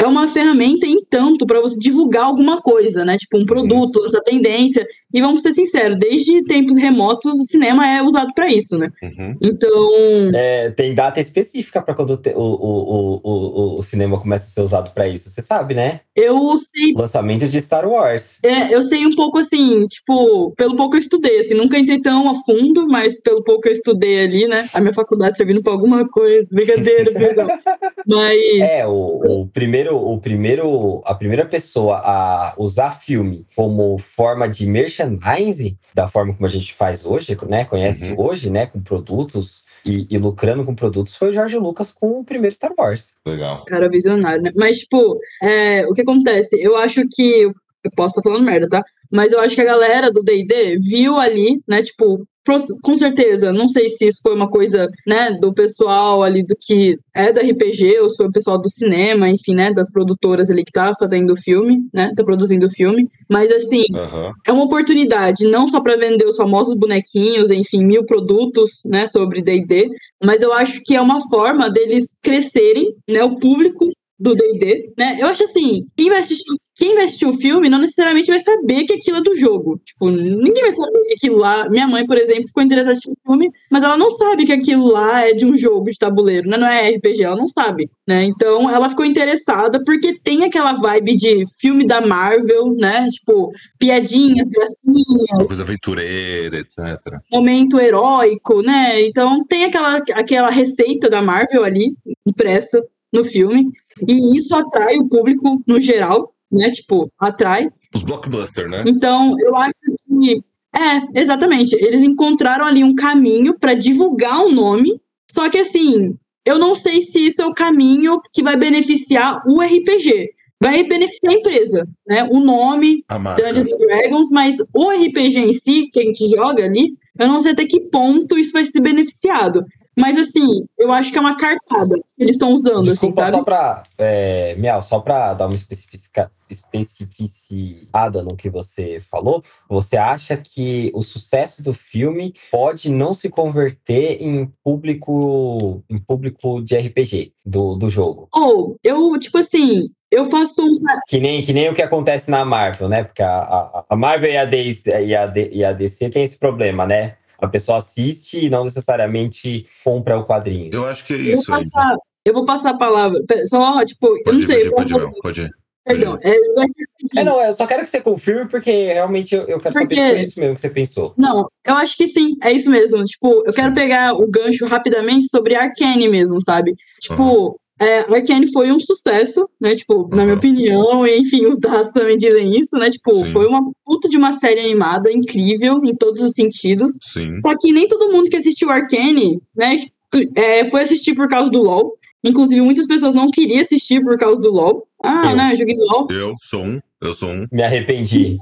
É uma ferramenta, em tanto, para você divulgar alguma coisa, né? Tipo um uhum. produto, uhum. essa tendência. E vamos ser sinceros, desde tempos remotos, o cinema é usado para isso, né? Uhum. Então. É, tem data específica para quando o, o, o, o cinema começa a ser usado para isso, você sabe, né? Eu sei. Lançamento de Star Wars. É, eu sei um pouco assim, tipo, pelo pouco eu estudei, assim, nunca entrei tão a fundo, mas pelo pouco que eu estudei ali, né? A minha faculdade servindo para alguma coisa, brincadeira, perdão. Mas. É, o, o, primeiro, o primeiro, a primeira pessoa a usar filme como forma de merchandising, da forma como a gente faz hoje, né? Conhece uhum. hoje, né? Com produtos e, e, lucrando com produtos foi o Jorge Lucas com o primeiro Star Wars. Legal. Cara visionário, né? Mas, tipo, é, o que acontece? Eu acho que. Eu posso estar falando merda, tá? Mas eu acho que a galera do DD viu ali, né? Tipo, com certeza, não sei se isso foi uma coisa, né, do pessoal ali do que é do RPG, ou se foi o pessoal do cinema, enfim, né, das produtoras ali que tá fazendo o filme, né, tá produzindo o filme, mas assim, uhum. é uma oportunidade não só para vender os famosos bonequinhos, enfim, mil produtos, né, sobre D&D, mas eu acho que é uma forma deles crescerem, né, o público do D&D, né? Eu acho assim, quem vai assistir quem vai assistir o filme não necessariamente vai saber que aquilo é do jogo. Tipo, ninguém vai saber que aquilo lá. Minha mãe, por exemplo, ficou interessada em o filme, mas ela não sabe que aquilo lá é de um jogo de tabuleiro, né? Não é RPG, ela não sabe, né? Então ela ficou interessada porque tem aquela vibe de filme da Marvel, né? Tipo, piadinhas, gracinhas. Coisa aventureira, etc. Momento heróico, né? Então tem aquela, aquela receita da Marvel ali, impressa no filme. E isso atrai o público no geral, né? Tipo, atrai. Os blockbusters, né? Então, eu acho que. É, exatamente. Eles encontraram ali um caminho para divulgar o nome. Só que, assim, eu não sei se isso é o caminho que vai beneficiar o RPG. Vai beneficiar a empresa, né? O nome, Dungeons and Dragons, mas o RPG em si, que a gente joga ali, eu não sei até que ponto isso vai ser beneficiado. Mas assim, eu acho que é uma cartada que eles estão usando, Desculpa, assim, sabe? só pra. É, Miau, só pra dar uma especifica, especificada no que você falou, você acha que o sucesso do filme pode não se converter em público em público de RPG do, do jogo? Ou, eu, tipo assim, eu faço um. Que nem, que nem o que acontece na Marvel, né? Porque a, a, a Marvel e a, DC, e, a, e a DC tem esse problema, né? A pessoa assiste e não necessariamente compra o quadrinho. Eu acho que é Eu vou isso aí. passar, eu vou passar a palavra. Só, tipo, eu não Pode ir, sei. pode ir, eu pode ir, vou- não, pode ir. Perdão, é, É, não, eu só quero que você confirme, porque realmente eu, eu quero Porque- saber se foi isso mesmo que você pensou. Não, eu acho que sim, é isso mesmo. Tipo, eu quero pegar o gancho rapidamente sobre Arcane mesmo, sabe? Tipo, é, Arcane foi um sucesso, né? Tipo, na minha opinião, e enfim, os dados também dizem isso, né? Tipo, Sim. foi uma puta de uma série animada incrível em todos os sentidos. Sim. Só que nem todo mundo que assistiu Arcane, né, é, foi assistir por causa do LoL. Inclusive, muitas pessoas não queriam assistir por causa do LoL. Ah, Eu. né, eu joguei LoL. Eu sou um, eu sou um, Me arrependi.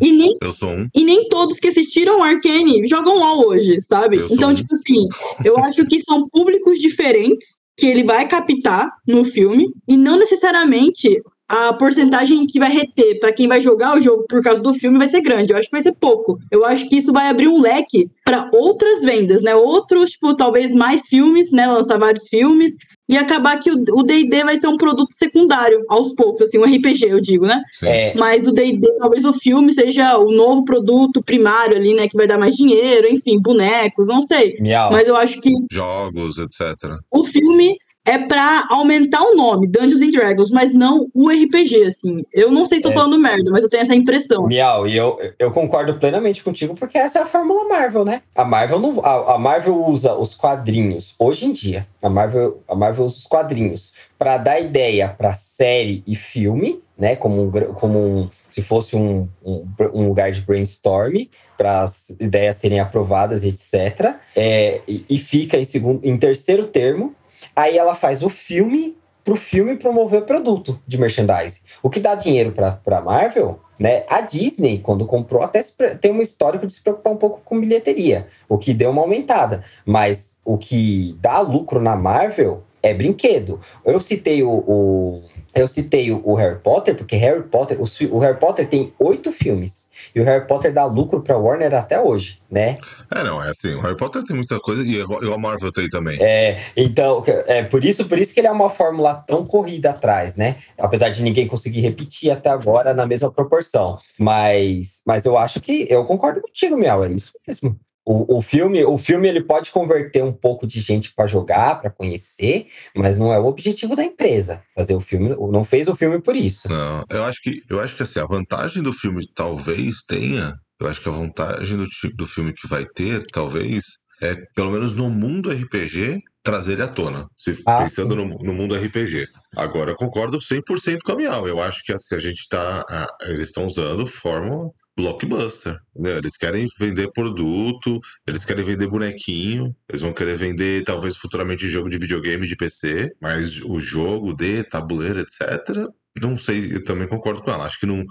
E nem eu sou um. E nem todos que assistiram Arcane jogam LoL hoje, sabe? Eu Então, um. tipo assim, eu acho que são públicos diferentes que ele vai captar no filme e não necessariamente a porcentagem que vai reter pra quem vai jogar o jogo por causa do filme vai ser grande. Eu acho que vai ser pouco. Eu acho que isso vai abrir um leque pra outras vendas, né? Outros, tipo, talvez mais filmes, né? Lançar vários filmes e acabar que o D&D vai ser um produto secundário aos poucos, assim, um RPG, eu digo, né? É, Mas o D&D, talvez o filme seja o novo produto primário ali, né? Que vai dar mais dinheiro, enfim, bonecos, não sei. Miau. Mas eu acho que Jogos, etc. o filme é pra aumentar o nome, Dungeons and Dragons, mas não o RPG, assim. Eu não sei se tô É. falando merda, mas eu tenho essa impressão. Miau, e eu, eu concordo plenamente contigo, porque essa é a fórmula Marvel, né? A Marvel não. A, a Marvel usa os quadrinhos hoje em dia. A Marvel, a Marvel usa os quadrinhos para dar ideia para série e filme, né? Como um, como um se fosse um, um, um lugar de brainstorm para as ideias serem aprovadas, etc. É, e, e fica em segundo, em terceiro termo. Aí ela faz o filme para o filme promover o produto de merchandising. O que dá dinheiro para a Marvel, né? A Disney, quando comprou, até tem um histórico de se preocupar um pouco com bilheteria, o que deu uma aumentada. Mas o que dá lucro na Marvel é brinquedo. Eu citei o, o- eu citei o, o Harry Potter porque Harry Potter, fi- o Harry Potter tem oito filmes e o Harry Potter dá lucro para Warner até hoje, né? É, não, é assim, o Harry Potter tem muita coisa e a Marvel tem também. É, então, é por isso, por isso que ele é uma fórmula tão corrida atrás, né? Apesar de ninguém conseguir repetir até agora na mesma proporção. Mas, mas eu acho que eu concordo contigo, Miel, é isso mesmo. O, o filme, o filme ele pode converter um pouco de gente para jogar, para conhecer, mas não é o objetivo da empresa fazer o filme. Não fez o filme por isso. Não, eu acho que eu acho que assim, a vantagem do filme talvez tenha, eu acho que a vantagem do, ti- do filme que vai ter, talvez, é pelo menos no mundo RPG trazer ele à tona, se, Ah, pensando no, no mundo RPG. Agora eu concordo 100% com a Miau. Eu acho que assim, a gente tá a- eles estão usando forma blockbuster, né? Eles querem vender produto, eles querem vender bonequinho, eles vão querer vender talvez futuramente jogo de videogame de PC, mas o jogo de tabuleiro, etc. Não sei, eu também concordo com ela. Acho que não,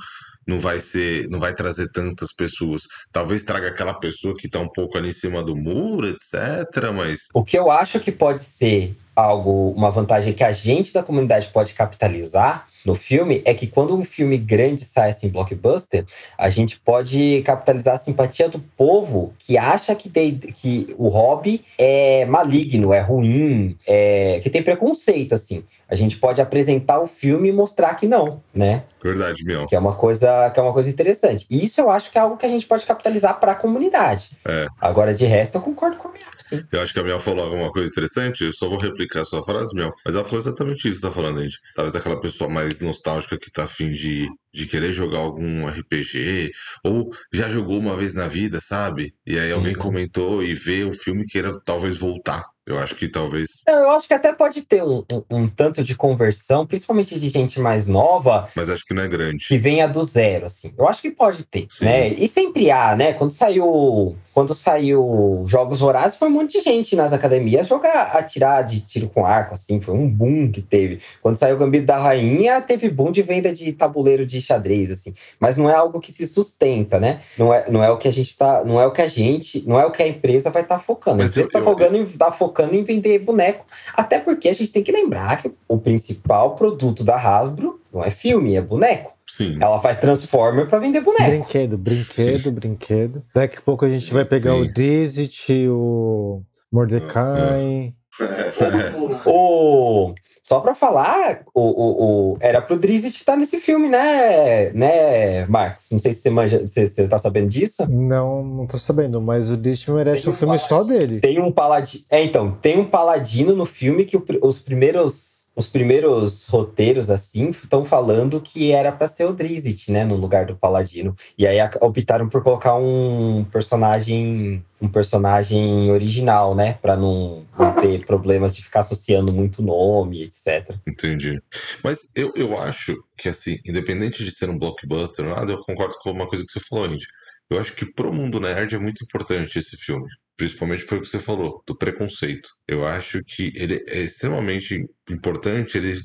não vai ser, não vai trazer tantas pessoas. Talvez traga aquela pessoa que tá um pouco ali em cima do muro, etc. Mas O que eu acho que pode ser algo, uma vantagem que a gente da comunidade pode capitalizar no filme é que quando um filme grande sai assim, blockbuster, a gente pode capitalizar a simpatia do povo que acha que, tem- que o hobby é maligno, é ruim, é, que tem preconceito, assim. A gente pode apresentar o filme e mostrar que não, né? Verdade, Miel. Que é uma coisa, que é uma coisa interessante. Isso eu acho que é algo que a gente pode capitalizar para a comunidade. É. Agora, de resto, eu concordo com a Miel, sim. Eu acho que a Miel falou alguma coisa interessante, eu só vou replicar a sua frase, Miel. Mas ela falou exatamente isso que tá falando, gente. Talvez aquela pessoa mais nostálgica que tá afim de, de querer jogar algum RPG, ou já jogou uma vez na vida, sabe? E aí alguém Uhum. comentou e vê o filme e queira talvez voltar. Eu acho que talvez. Eu eu acho que até pode ter um, um- um tanto de conversão, principalmente de gente mais nova, Mas acho que não é grande. que venha do zero, assim. Eu acho que pode ter, Sim. né? E sempre há, né? Quando saiu, quando saiu Jogos Vorazes, foi um monte de gente nas academias jogar, atirar de tiro com arco, assim. Foi um boom que teve. Quando saiu o Gambito da Rainha, teve boom de venda de tabuleiro de xadrez, assim. Mas não é algo que se sustenta, né? Não é, não é o que a gente tá, não é o que a gente, não é o que a empresa vai estar focando. A Mas empresa eu- está eu- focando, em, tá focando em vender boneco, até porque a gente tem que lembrar que o principal produto da Hasbro não é filme, é boneco. Sim. Ela faz Transformer pra vender boneco. Brinquedo, brinquedo, brinquedo. Daqui a pouco a gente vai pegar Sim. o Drizzt, o Mordecai. O... Só pra falar, o, o, o- era pro Drizzt estar nesse filme, né, né, Marcos? Não sei se você, manja, se você tá sabendo disso. Não, não tô sabendo, mas o Drizzt merece Tem um filme só dele. Tem um paladino. É, então, tem um paladino no filme que os primeiros. Os primeiros roteiros, assim, estão falando que era pra ser o Drizzt, né, no lugar do Paladino. E aí optaram por colocar um personagem, um personagem original, né, Pra não, não ter problemas de ficar associando muito nome, etc. Entendi. Mas eu, eu acho que, assim, independente de ser um blockbuster ou nada, eu concordo com uma coisa que você falou, Andy. Eu acho que pro mundo nerd é muito importante esse filme. Principalmente pelo que você falou, do preconceito. Eu acho que ele é extremamente importante, ele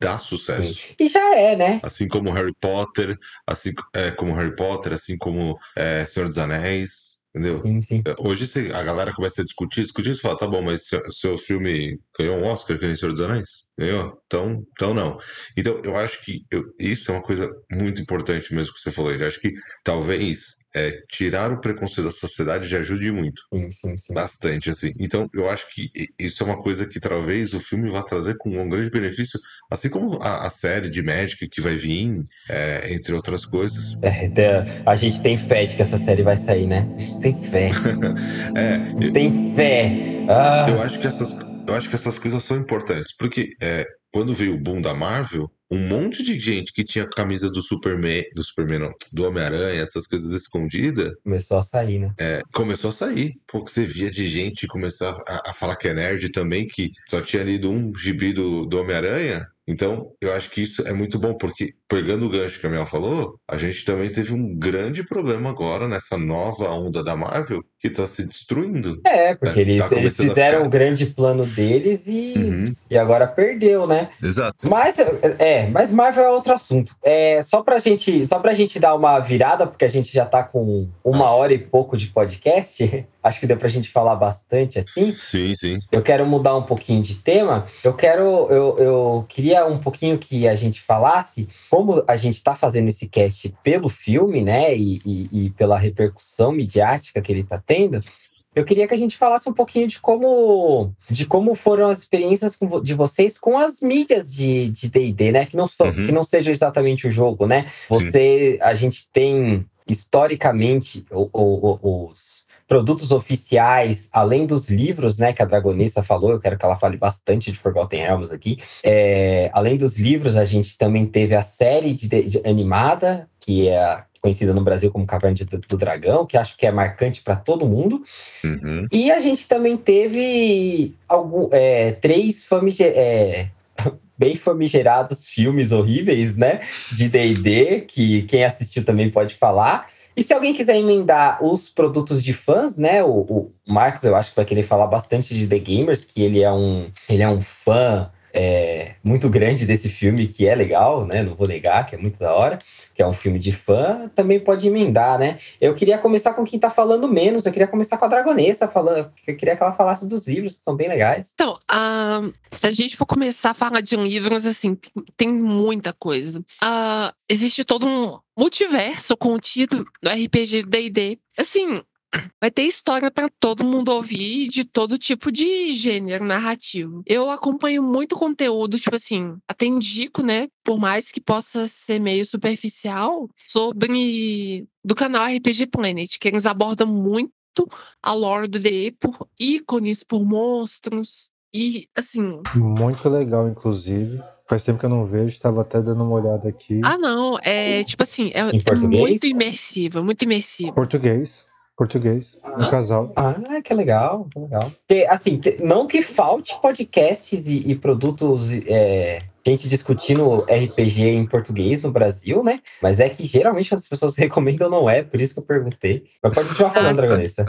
dá sucesso. Sim. E já é, né? Assim como Harry Potter, assim é, como Harry Potter, assim como é, Senhor dos Anéis, entendeu? Sim, sim. Hoje você- a galera começa a discutir, discutir, e fala, tá bom, mas seu, seu filme ganhou um Oscar que nem Senhor dos Anéis? Ganhou? Então, então não. Então, eu acho que eu- isso é uma coisa muito importante mesmo que você falou. Eu acho que talvez é, tirar o preconceito da sociedade já ajude muito. Sim, sim, sim. Bastante, assim. Então, eu acho que isso é uma coisa que talvez o filme vá trazer com um grande benefício, assim como a, a série de Magic que vai vir, é, entre outras coisas. É, tem- a gente tem fé de que essa série vai sair, né? A gente tem fé. É, A gente tem fé. Ah, Eu acho que essas, eu acho que essas coisas são importantes, porque é, quando veio o boom da Marvel, um monte de gente que tinha camisa do Superman, do Superman não, do Homem-Aranha, essas coisas escondidas, começou a sair, né? é, começou a sair. Pô, que você via de gente começar a, a falar que é nerd também, que só tinha lido um gibi do, do Homem-Aranha. Então, eu acho que isso é muito bom, porque pegando o gancho que a Mel falou, a gente também teve um grande problema agora nessa nova onda da Marvel que tá se destruindo. É, porque Tá- eles, tá eles fizeram ficar. o grande plano deles e, Uhum, e agora perdeu, né? exato. Mas, é, mas Marvel é outro assunto. É, só, pra gente, só pra gente dar uma virada, porque a gente já tá com uma hora e pouco de podcast, acho que deu pra gente falar bastante assim. Sim, sim. Eu quero mudar um pouquinho de tema. Eu quero, eu, eu queria um pouquinho que a gente falasse como a gente está fazendo esse cast pelo filme, né? E, e- e pela repercussão midiática que ele está tendo. Eu queria que a gente falasse um pouquinho de como, de como foram as experiências de vocês com as mídias de de D&D, né? Que não são, Uhum. que não sejam exatamente o jogo, né? Você, a gente tem historicamente o- o- o- os produtos oficiais, além dos livros, né, que a Dragonessa falou, eu quero que ela fale bastante de Forgotten Realms aqui. É, além dos livros, a gente também teve a série de, de- animada, que é conhecida no Brasil como Caverna de- do Dragão, que acho que é marcante para todo mundo. Uhum. E a gente também teve algum, é, três famige- é, bem famigerados filmes horríveis, né? De D&D, que quem assistiu também pode falar. E se alguém quiser emendar os produtos de fãs, né? O, o Marcos, eu acho que vai querer falar bastante de The Gamers, que ele é um, ele é um fã é, muito grande desse filme, que é legal, né? Não vou negar, que é muito da hora, que é um filme de fã, também pode emendar, né? Eu queria começar com quem tá falando menos, eu queria começar com a Dragonessa, falando, eu queria que ela falasse dos livros, que são bem legais. Então, ah, se a gente for começar a falar de livros, assim, tem- muita coisa. Ah, existe todo um multiverso contido no RPG D&D. Assim, vai ter história para todo mundo ouvir de todo tipo de gênero narrativo. Eu acompanho muito conteúdo, tipo assim, até indico, né, por mais que possa ser meio superficial, sobre do canal RPG Planet, que eles abordam muito a lore do DE por ícones, por monstros e assim, Muito legal, inclusive. Faz tempo que eu não vejo, estava até dando uma olhada aqui. ah não, é tipo assim, é, Em é português? muito imersivo, muito imersivo. Português. Português. Um Ah. casal. Ah, que legal, que legal. Porque, assim, não que falte podcasts e, e produtos, é, gente discutindo RPG em português no Brasil, né? Mas é que geralmente as pessoas recomendam não é, por isso que eu perguntei. Mas pode continuar falando. Dragonessa.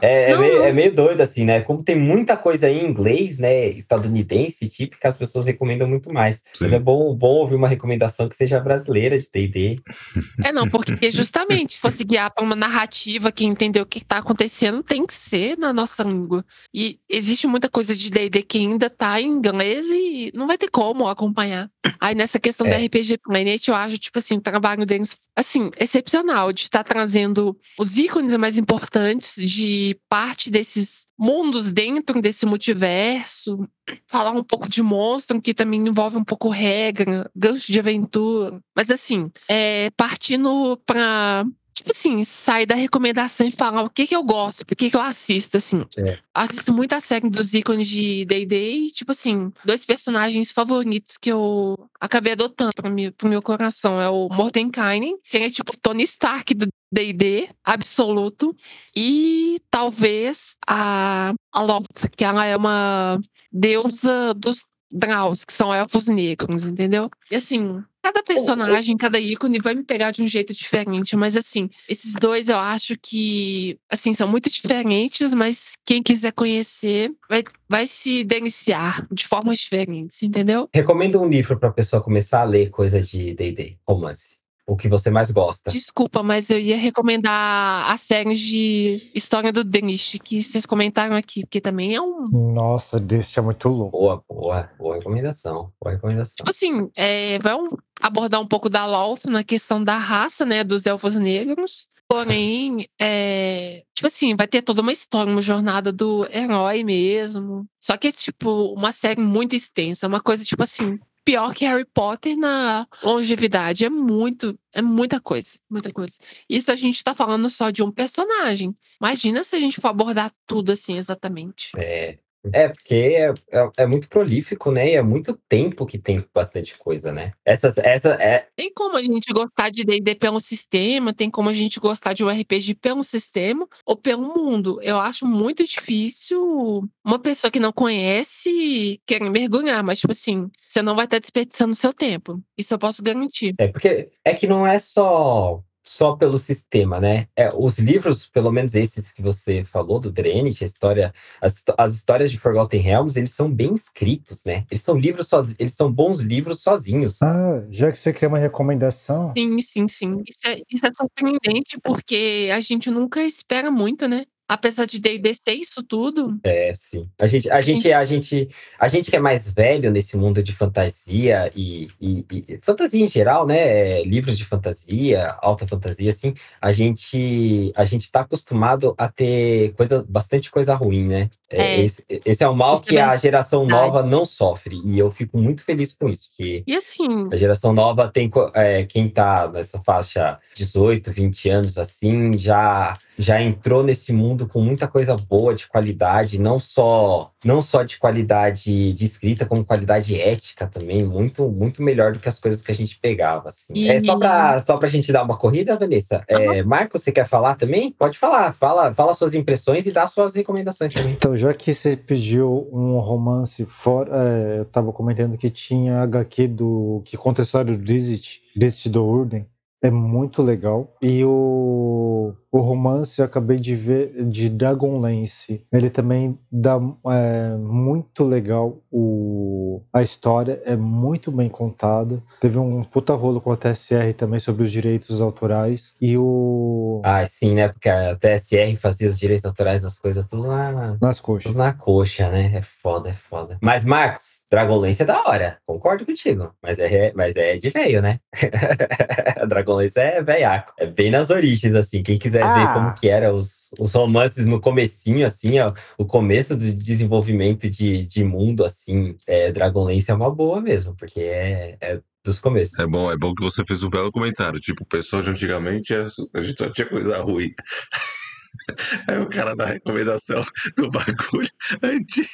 É, é meio, é meio doido, assim, né? Como tem muita coisa em inglês, né? Estadunidense, tipo, que as pessoas recomendam muito mais. Mas Sim. é bom, bom ouvir uma recomendação que seja brasileira de D&D. É, não, porque justamente, se fosse guiar para uma narrativa que entender o que está acontecendo, tem que ser na nossa língua. E existe muita coisa de D&D que ainda tá em inglês e não vai ter como acompanhar. Aí nessa questão do É. RPG Planet, eu acho, tipo assim, o trabalho deles, assim, excepcional, de estar trazendo os ícones mais importantes de parte desses mundos dentro desse multiverso, falar um pouco de monstro, que também envolve um pouco regra, gancho de aventura. Mas assim, é, partindo pra. Tipo assim, sair da recomendação e falar o que que eu gosto, o que que eu assisto, assim. É. Assisto muito a série dos ícones de D&D e, tipo assim, dois personagens favoritos que eu acabei adotando pra mim, pro meu coração. É o Mordenkainen, que é tipo Tony Stark do D&D, absoluto. E talvez a, a Loth, que ela é uma deusa dos Draus, que são elfos negros, entendeu? E assim, cada personagem, cada ícone vai me pegar de um jeito diferente, mas assim, esses dois eu acho que, assim, são muito diferentes, mas quem quiser conhecer vai, vai se deliciar de formas diferentes, entendeu? Recomenda um livro pra pessoa começar a ler coisa de D&D, romance. O que você mais gosta. Desculpa, mas eu ia recomendar a série de História do Danish, que vocês comentaram aqui, porque também é um Nossa, desse é muito louco. Boa, boa, boa recomendação. Boa recomendação. Tipo assim, é, um- abordar um pouco da Loth na questão da raça, né, dos elfos negros. Porém, é, tipo assim, vai ter toda uma história, uma jornada do herói mesmo. Só que é, tipo, uma série muito extensa. Uma coisa, tipo assim, pior que Harry Potter na longevidade. É muito, é muita coisa, muita coisa. Isso a gente tá falando só de um personagem. Imagina se a gente for abordar tudo assim, exatamente. É, é porque é, é, é muito prolífico, né? E é muito tempo que tem bastante coisa, né? Essa, essa é, Tem como a gente gostar de D&D pelo sistema, tem como a gente gostar de um RPG pelo sistema ou pelo mundo. Eu acho muito difícil uma pessoa que não conhece querer mergulhar, mas tipo assim, você não vai estar desperdiçando seu tempo. Isso eu posso garantir. é porque é que não é só só pelo sistema, né? É, os livros, pelo menos esses que você falou do Drenich, a história, as, as histórias de Forgotten Realms, eles são bem escritos, né? Eles são livros sozinhos, eles são bons livros sozinhos. Ah, já que você quer uma recomendação, Sim, sim, sim. Isso é, isso é surpreendente porque a gente nunca espera muito, né? Apesar de D&D ser isso tudo, É, sim. A gente, a gente, a gente, a gente que é mais velho nesse mundo de fantasia e, e- e- fantasia em geral, né? é, livros de fantasia, alta fantasia, assim, a gente, a gente tá acostumado a ter coisa, bastante coisa ruim, né? É, É. esse, esse é um mal Isso é que a geração nova não sofre e eu fico muito feliz com isso, que e assim, a geração nova tem é, quem tá nessa faixa 18, 20 anos assim, já já entrou nesse mundo com muita coisa boa de qualidade, não só não só de qualidade de escrita, como qualidade ética também, muito muito melhor do que as coisas que a gente pegava assim. E- É só pra só pra gente dar uma corrida, Vanessa. É, Marcos, você quer falar também? Pode falar, fala, fala suas impressões e dá suas recomendações também. então já que você pediu um romance fora, é, eu tava comentando que tinha HQ do que conta a história do Dizit, Dizit do Urden. É muito legal. E o, o romance eu acabei de ver de Dragonlance. Ele também dá é, muito legal o, a história, é muito bem contada. Teve um puta rolo com a TSR também sobre os direitos autorais. E o. Ah, sim, né? Porque a TSR fazia os direitos autorais das coisas tudo lá Nas coxas. Tudo na coxa, né? É foda, é foda. Mas, Marcos, Dragonlance é da hora, concordo contigo. Mas é, mas é de velho, né? Dragonlance é velhaco. É bem nas origens, assim. Quem quiser Ah. ver como que era os, os romances no comecinho, assim, ó. O começo do desenvolvimento de, de mundo, assim. É, Dragonlance é uma boa mesmo, porque é, é dos começos. É bom, é bom que você fez um belo comentário. Tipo, o pessoal de antigamente, a a gente só tinha coisa ruim. Aí o cara dá recomendação do bagulho antigo.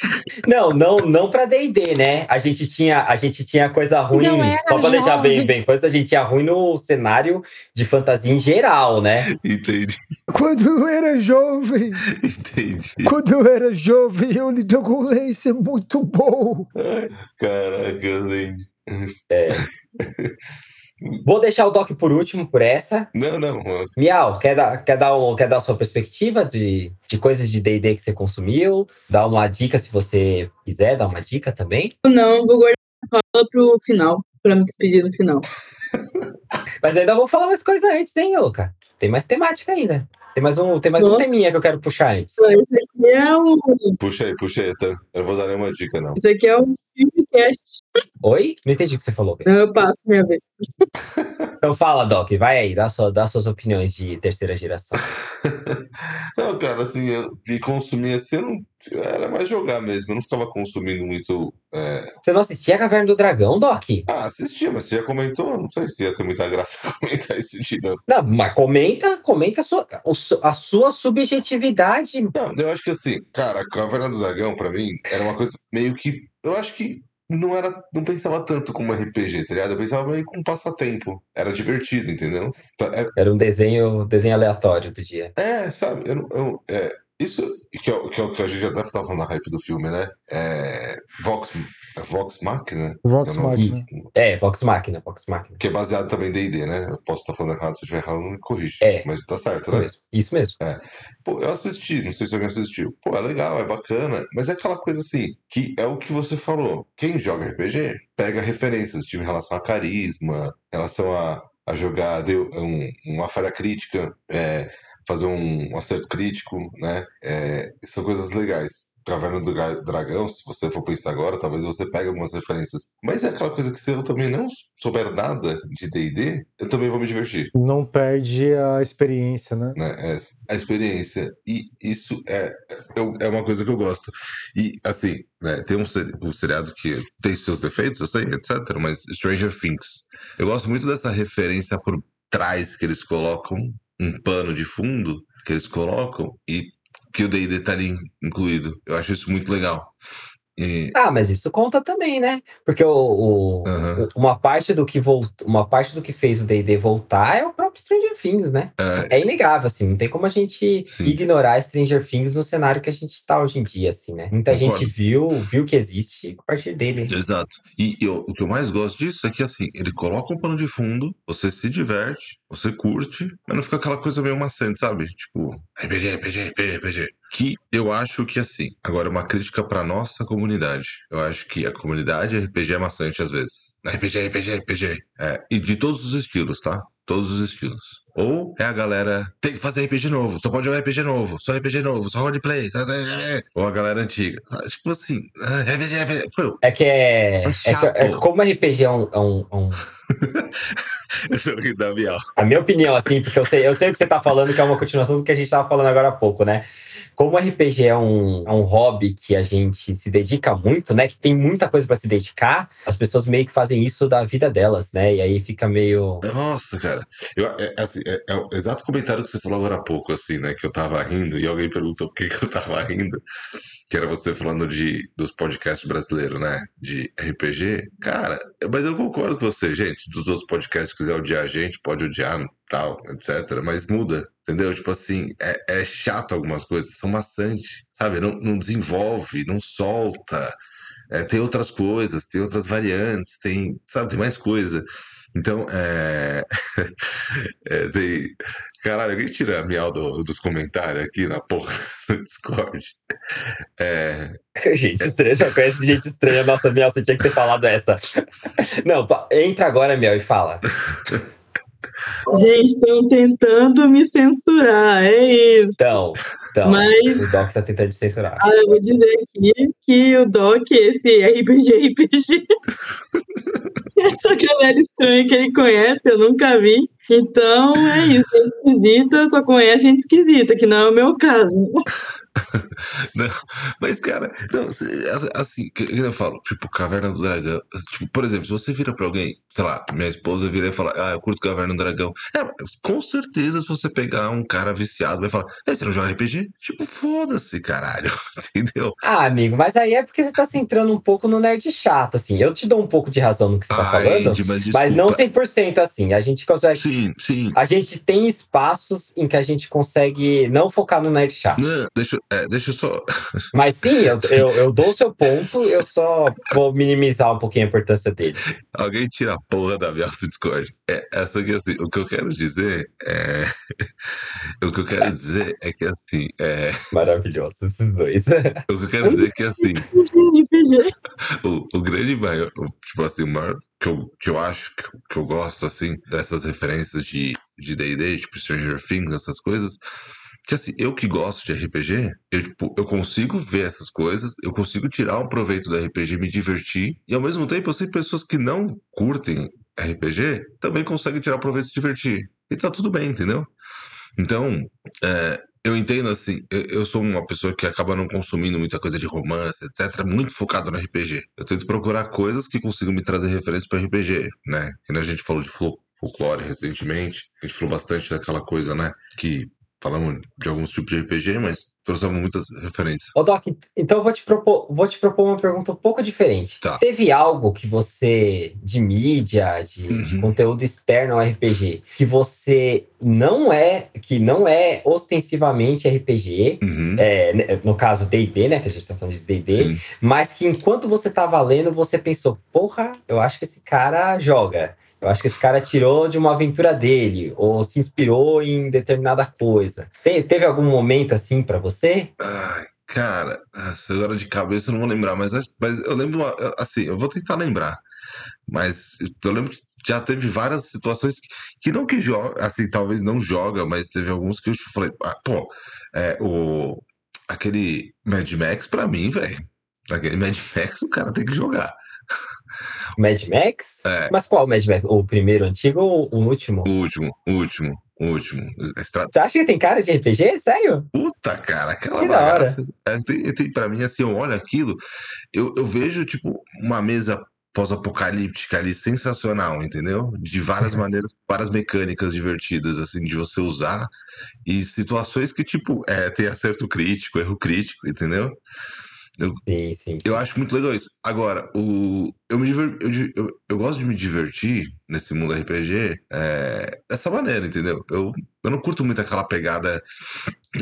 Não, não, não pra D&D, né? A gente tinha, a gente tinha coisa ruim, só pra deixar bem, bem coisa, a gente tinha ruim no cenário de fantasia em geral, né? Entendi, Quando eu era jovem, entendi. quando eu era jovem, eu li Dragonlance é muito bom. Ai, Caraca, gente. Vou deixar o Doc por último, por essa. Não, não. Miau, quer dar, quer dar, um, quer dar a sua perspectiva de, de coisas de D&D que você consumiu? Dar uma dica se você quiser, dar uma dica também. Não, vou guardar a fala pro final, pra me despedir no final. Mas ainda vou falar mais coisa antes, hein, Luca? Tem mais temática ainda. Tem mais um, tem mais um teminha que eu quero puxar antes. Esse aqui é um, Puxa aí, puxa aí. Tá? Eu não vou dar nenhuma dica, não. esse aqui é um filmcast. Oi? Não entendi o que você falou. Não, eu passo minha vez. Então fala, Doc, vai aí, dá, sua, dá suas opiniões de terceira geração. Não, cara, assim, eu de consumir assim, eu não. Era mais jogar mesmo. Eu não ficava consumindo muito. é, Você não assistia a Caverna do Dragão, Doc? Ah, assistia, mas você já comentou. Não sei se ia ter muita graça comentar esse de novo. Não, mas comenta, comenta a sua, a sua subjetividade. Não, eu acho que assim, cara, a Caverna do Dragão, pra mim, era uma coisa meio que. Eu acho que não era. Não pensava tanto como RPG, tá ligado? Eu pensava meio como um passatempo. Era divertido, entendeu? Tá- é- Era um desenho, desenho aleatório do dia. É, sabe, eu, eu- é, isso que é, o- que é o que a gente já deve estar falando na hype do filme, né? É, Vox, é Vox Machina? Vox É? Machina. É, Vox Machina, Vox Machina. Que é baseado também em D&D, né? Eu posso estar falando errado, se eu estiver errado, não me corrige. É. Mas tá certo, Isso né? mesmo. Isso mesmo. Pô, eu assisti, não sei se alguém assistiu. Pô, é legal, é bacana, mas é aquela coisa assim, que é o que você falou. Quem joga RPG pega referências, tipo, em relação a carisma, em relação a, a jogar de- um- uma falha crítica, é, fazer um, acerto crítico, né? É, são coisas legais. Caverna do Dragão, se você for pensar agora, talvez você pegue algumas referências. Mas é aquela coisa que se eu também não souber nada de D&D, eu também vou me divertir Não perde a experiência, né? né? É a experiência. E isso é, eu- é uma coisa que eu gosto. E, assim, né, tem um, um seriado que tem seus defeitos, eu sei, etc. Mas Stranger Things. Eu gosto muito dessa referência por trás que eles colocam, um pano de fundo que eles colocam e que o D&D tá ali incluído. Eu acho isso muito legal. E, Ah, mas isso conta também, né? Porque o, o- o- uma, parte do que volt, uma parte do que fez o D&D voltar é o próprio Stranger Things, né? é, É inegável, assim, não tem como a gente Sim. ignorar Stranger Things no cenário que a gente tá hoje em dia, assim, né? Muita Concordo. gente viu, viu que existe a partir dele. Exato. E eu- o que eu mais gosto disso é que, assim, ele coloca um pano de fundo, você se diverte, você curte, mas não fica aquela coisa meio maçante, sabe? Tipo, RPG, RPG, RPG, RPG. Que eu acho que, assim, agora uma crítica pra nossa comunidade. Eu acho que a comunidade RPG é maçante às vezes. RPG, RPG, RPG. É, e de todos os estilos, tá? Todos os estilos. Ou é a galera, tem que fazer RPG novo, só pode jogar RPG novo, só RPG novo, só roleplay. só- Ou a galera antiga. Tipo assim, ah, RPG, RPG. Pô, É que é. É É, que- chato. é que como RPG é um. é um- é um- é a minha opinião, assim, porque eu sei, eu sei o que você tá falando, que é uma continuação do que a gente tava falando agora há pouco, né? Como RPG é um, é um hobby que a gente se dedica muito, né? Que tem muita coisa pra se dedicar, as pessoas meio que fazem isso da vida delas, né? E aí fica meio. Nossa, cara. Eu, é, assim, é, é o exato comentário que você falou agora há pouco, assim, né? Que eu tava rindo e alguém perguntou por que, que eu tava rindo. Que era você falando de, dos podcasts brasileiros, né? De RPG. Cara, mas eu concordo com você, gente. Dos outros podcasts, se quiser odiar a gente, pode odiar, tal, etc. Mas muda, entendeu? Tipo assim, é, é chato algumas coisas, são maçantes, sabe? Não, não desenvolve, não solta. É, tem outras coisas, tem outras variantes, tem, sabe, tem mais coisa. Então, é. é, tem. Caralho, alguém tira a miau do- dos comentários aqui na porra do Discord. É, Gente estranha, já conhece gente estranha. Nossa, Miel, você tinha que ter falado essa. Não, entra agora, Miel, e fala. Gente, estão tentando me censurar, é isso. Então, então Mas- o Doc tá tentando te censurar. Ah, eu vou dizer aqui que o Doc, esse RPG, RPG. Essa galera estranha que ele conhece, eu nunca vi. Então é isso, gente esquisita só conhece gente esquisita, que não é o meu caso. Não, mas, cara, não, assim, que, eu falo, tipo, Caverna do Dragão. Tipo, por exemplo, se você vira pra alguém, sei lá, minha esposa vira e fala, ah, eu curto Caverna do Dragão. É, com certeza, se você pegar um cara viciado, vai falar, é, você não joga RPG? Tipo, foda-se, caralho, entendeu? Ah, amigo, mas aí é porque você tá centrando um pouco no nerd chato, assim. Eu te dou um pouco de razão no que você tá Ai, falando, Andy, mas mas não desculpa. 100% assim. A gente consegue. Sim, sim. A gente tem espaços em que a gente consegue não focar no nerd chato. Não, deixa, eu- é, deixa eu só. Mas sim, eu, eu, eu dou o seu ponto, eu só vou minimizar um pouquinho a importância dele. Alguém tira a porra da minha auto-discord. É, essa aqui, assim, o que eu quero dizer é. o que eu quero dizer é que, assim, é. Maravilhoso, esses dois. O que eu quero dizer é que, assim, o, o grande maior, tipo assim, o maior que eu, que eu acho, que, eu- que eu gosto, assim, dessas referências de de D&D, tipo Stranger Things, essas coisas, que assim, eu que gosto de RPG, eu, tipo, eu consigo ver essas coisas, eu consigo tirar um proveito do RPG, me divertir, e ao mesmo tempo eu sei pessoas que não curtem RPG, também conseguem tirar proveito e se divertir. E tá tudo bem, entendeu? Então, é, eu entendo assim, eu, sou uma pessoa que acaba não consumindo muita coisa de romance, etc, muito focado no RPG. Eu tento procurar coisas que consigam me trazer referências para RPG, né? Que a gente falou de fol- folclore recentemente, a gente falou bastante daquela coisa, né? Que falamos de alguns tipos de RPG, mas trouxemos muitas referências. Ô, Doc, então eu vou te propor, vou te propor uma pergunta um pouco diferente. Tá. Teve algo que você, de mídia, de, de Uhum. conteúdo externo ao RPG, que você não é, que não é ostensivamente RPG, Uhum. é, né, no caso D&D, né, que a gente tá falando de D&D, mas que enquanto você tava lendo, você pensou, porra, eu acho que esse cara joga. Eu acho que esse cara tirou de uma aventura dele, ou se inspirou em determinada coisa. Te- teve algum momento assim pra você? Ai, cara, agora de cabeça eu não vou lembrar, mas, mas eu lembro, assim, eu vou tentar lembrar. Mas eu lembro que já teve várias situações que, que não que joga, assim, talvez não joga, mas teve alguns que eu falei, ah, pô, é, o, aquele Mad Max pra mim, velho. Aquele Mad Max o cara tem que jogar. Mad Max? É. Mas qual Mad Max? O primeiro antigo ou o último? O último, o último, o último. Estra- Você acha que tem cara de RPG? Sério? Puta, cara, aquela Que bagaça. É, tem, tem, pra mim, assim, eu olho aquilo, eu, eu vejo, tipo, uma mesa pós-apocalíptica ali sensacional, entendeu? De várias maneiras, várias mecânicas divertidas, assim, de você usar, e situações que, tipo, é, tem acerto crítico, erro crítico, entendeu? Sim, sim. Eu acho muito legal isso. Agora, o, eu, me diver, eu, eu, eu gosto de me divertir nesse mundo RPG é, dessa maneira, entendeu? Eu, eu não curto muito aquela pegada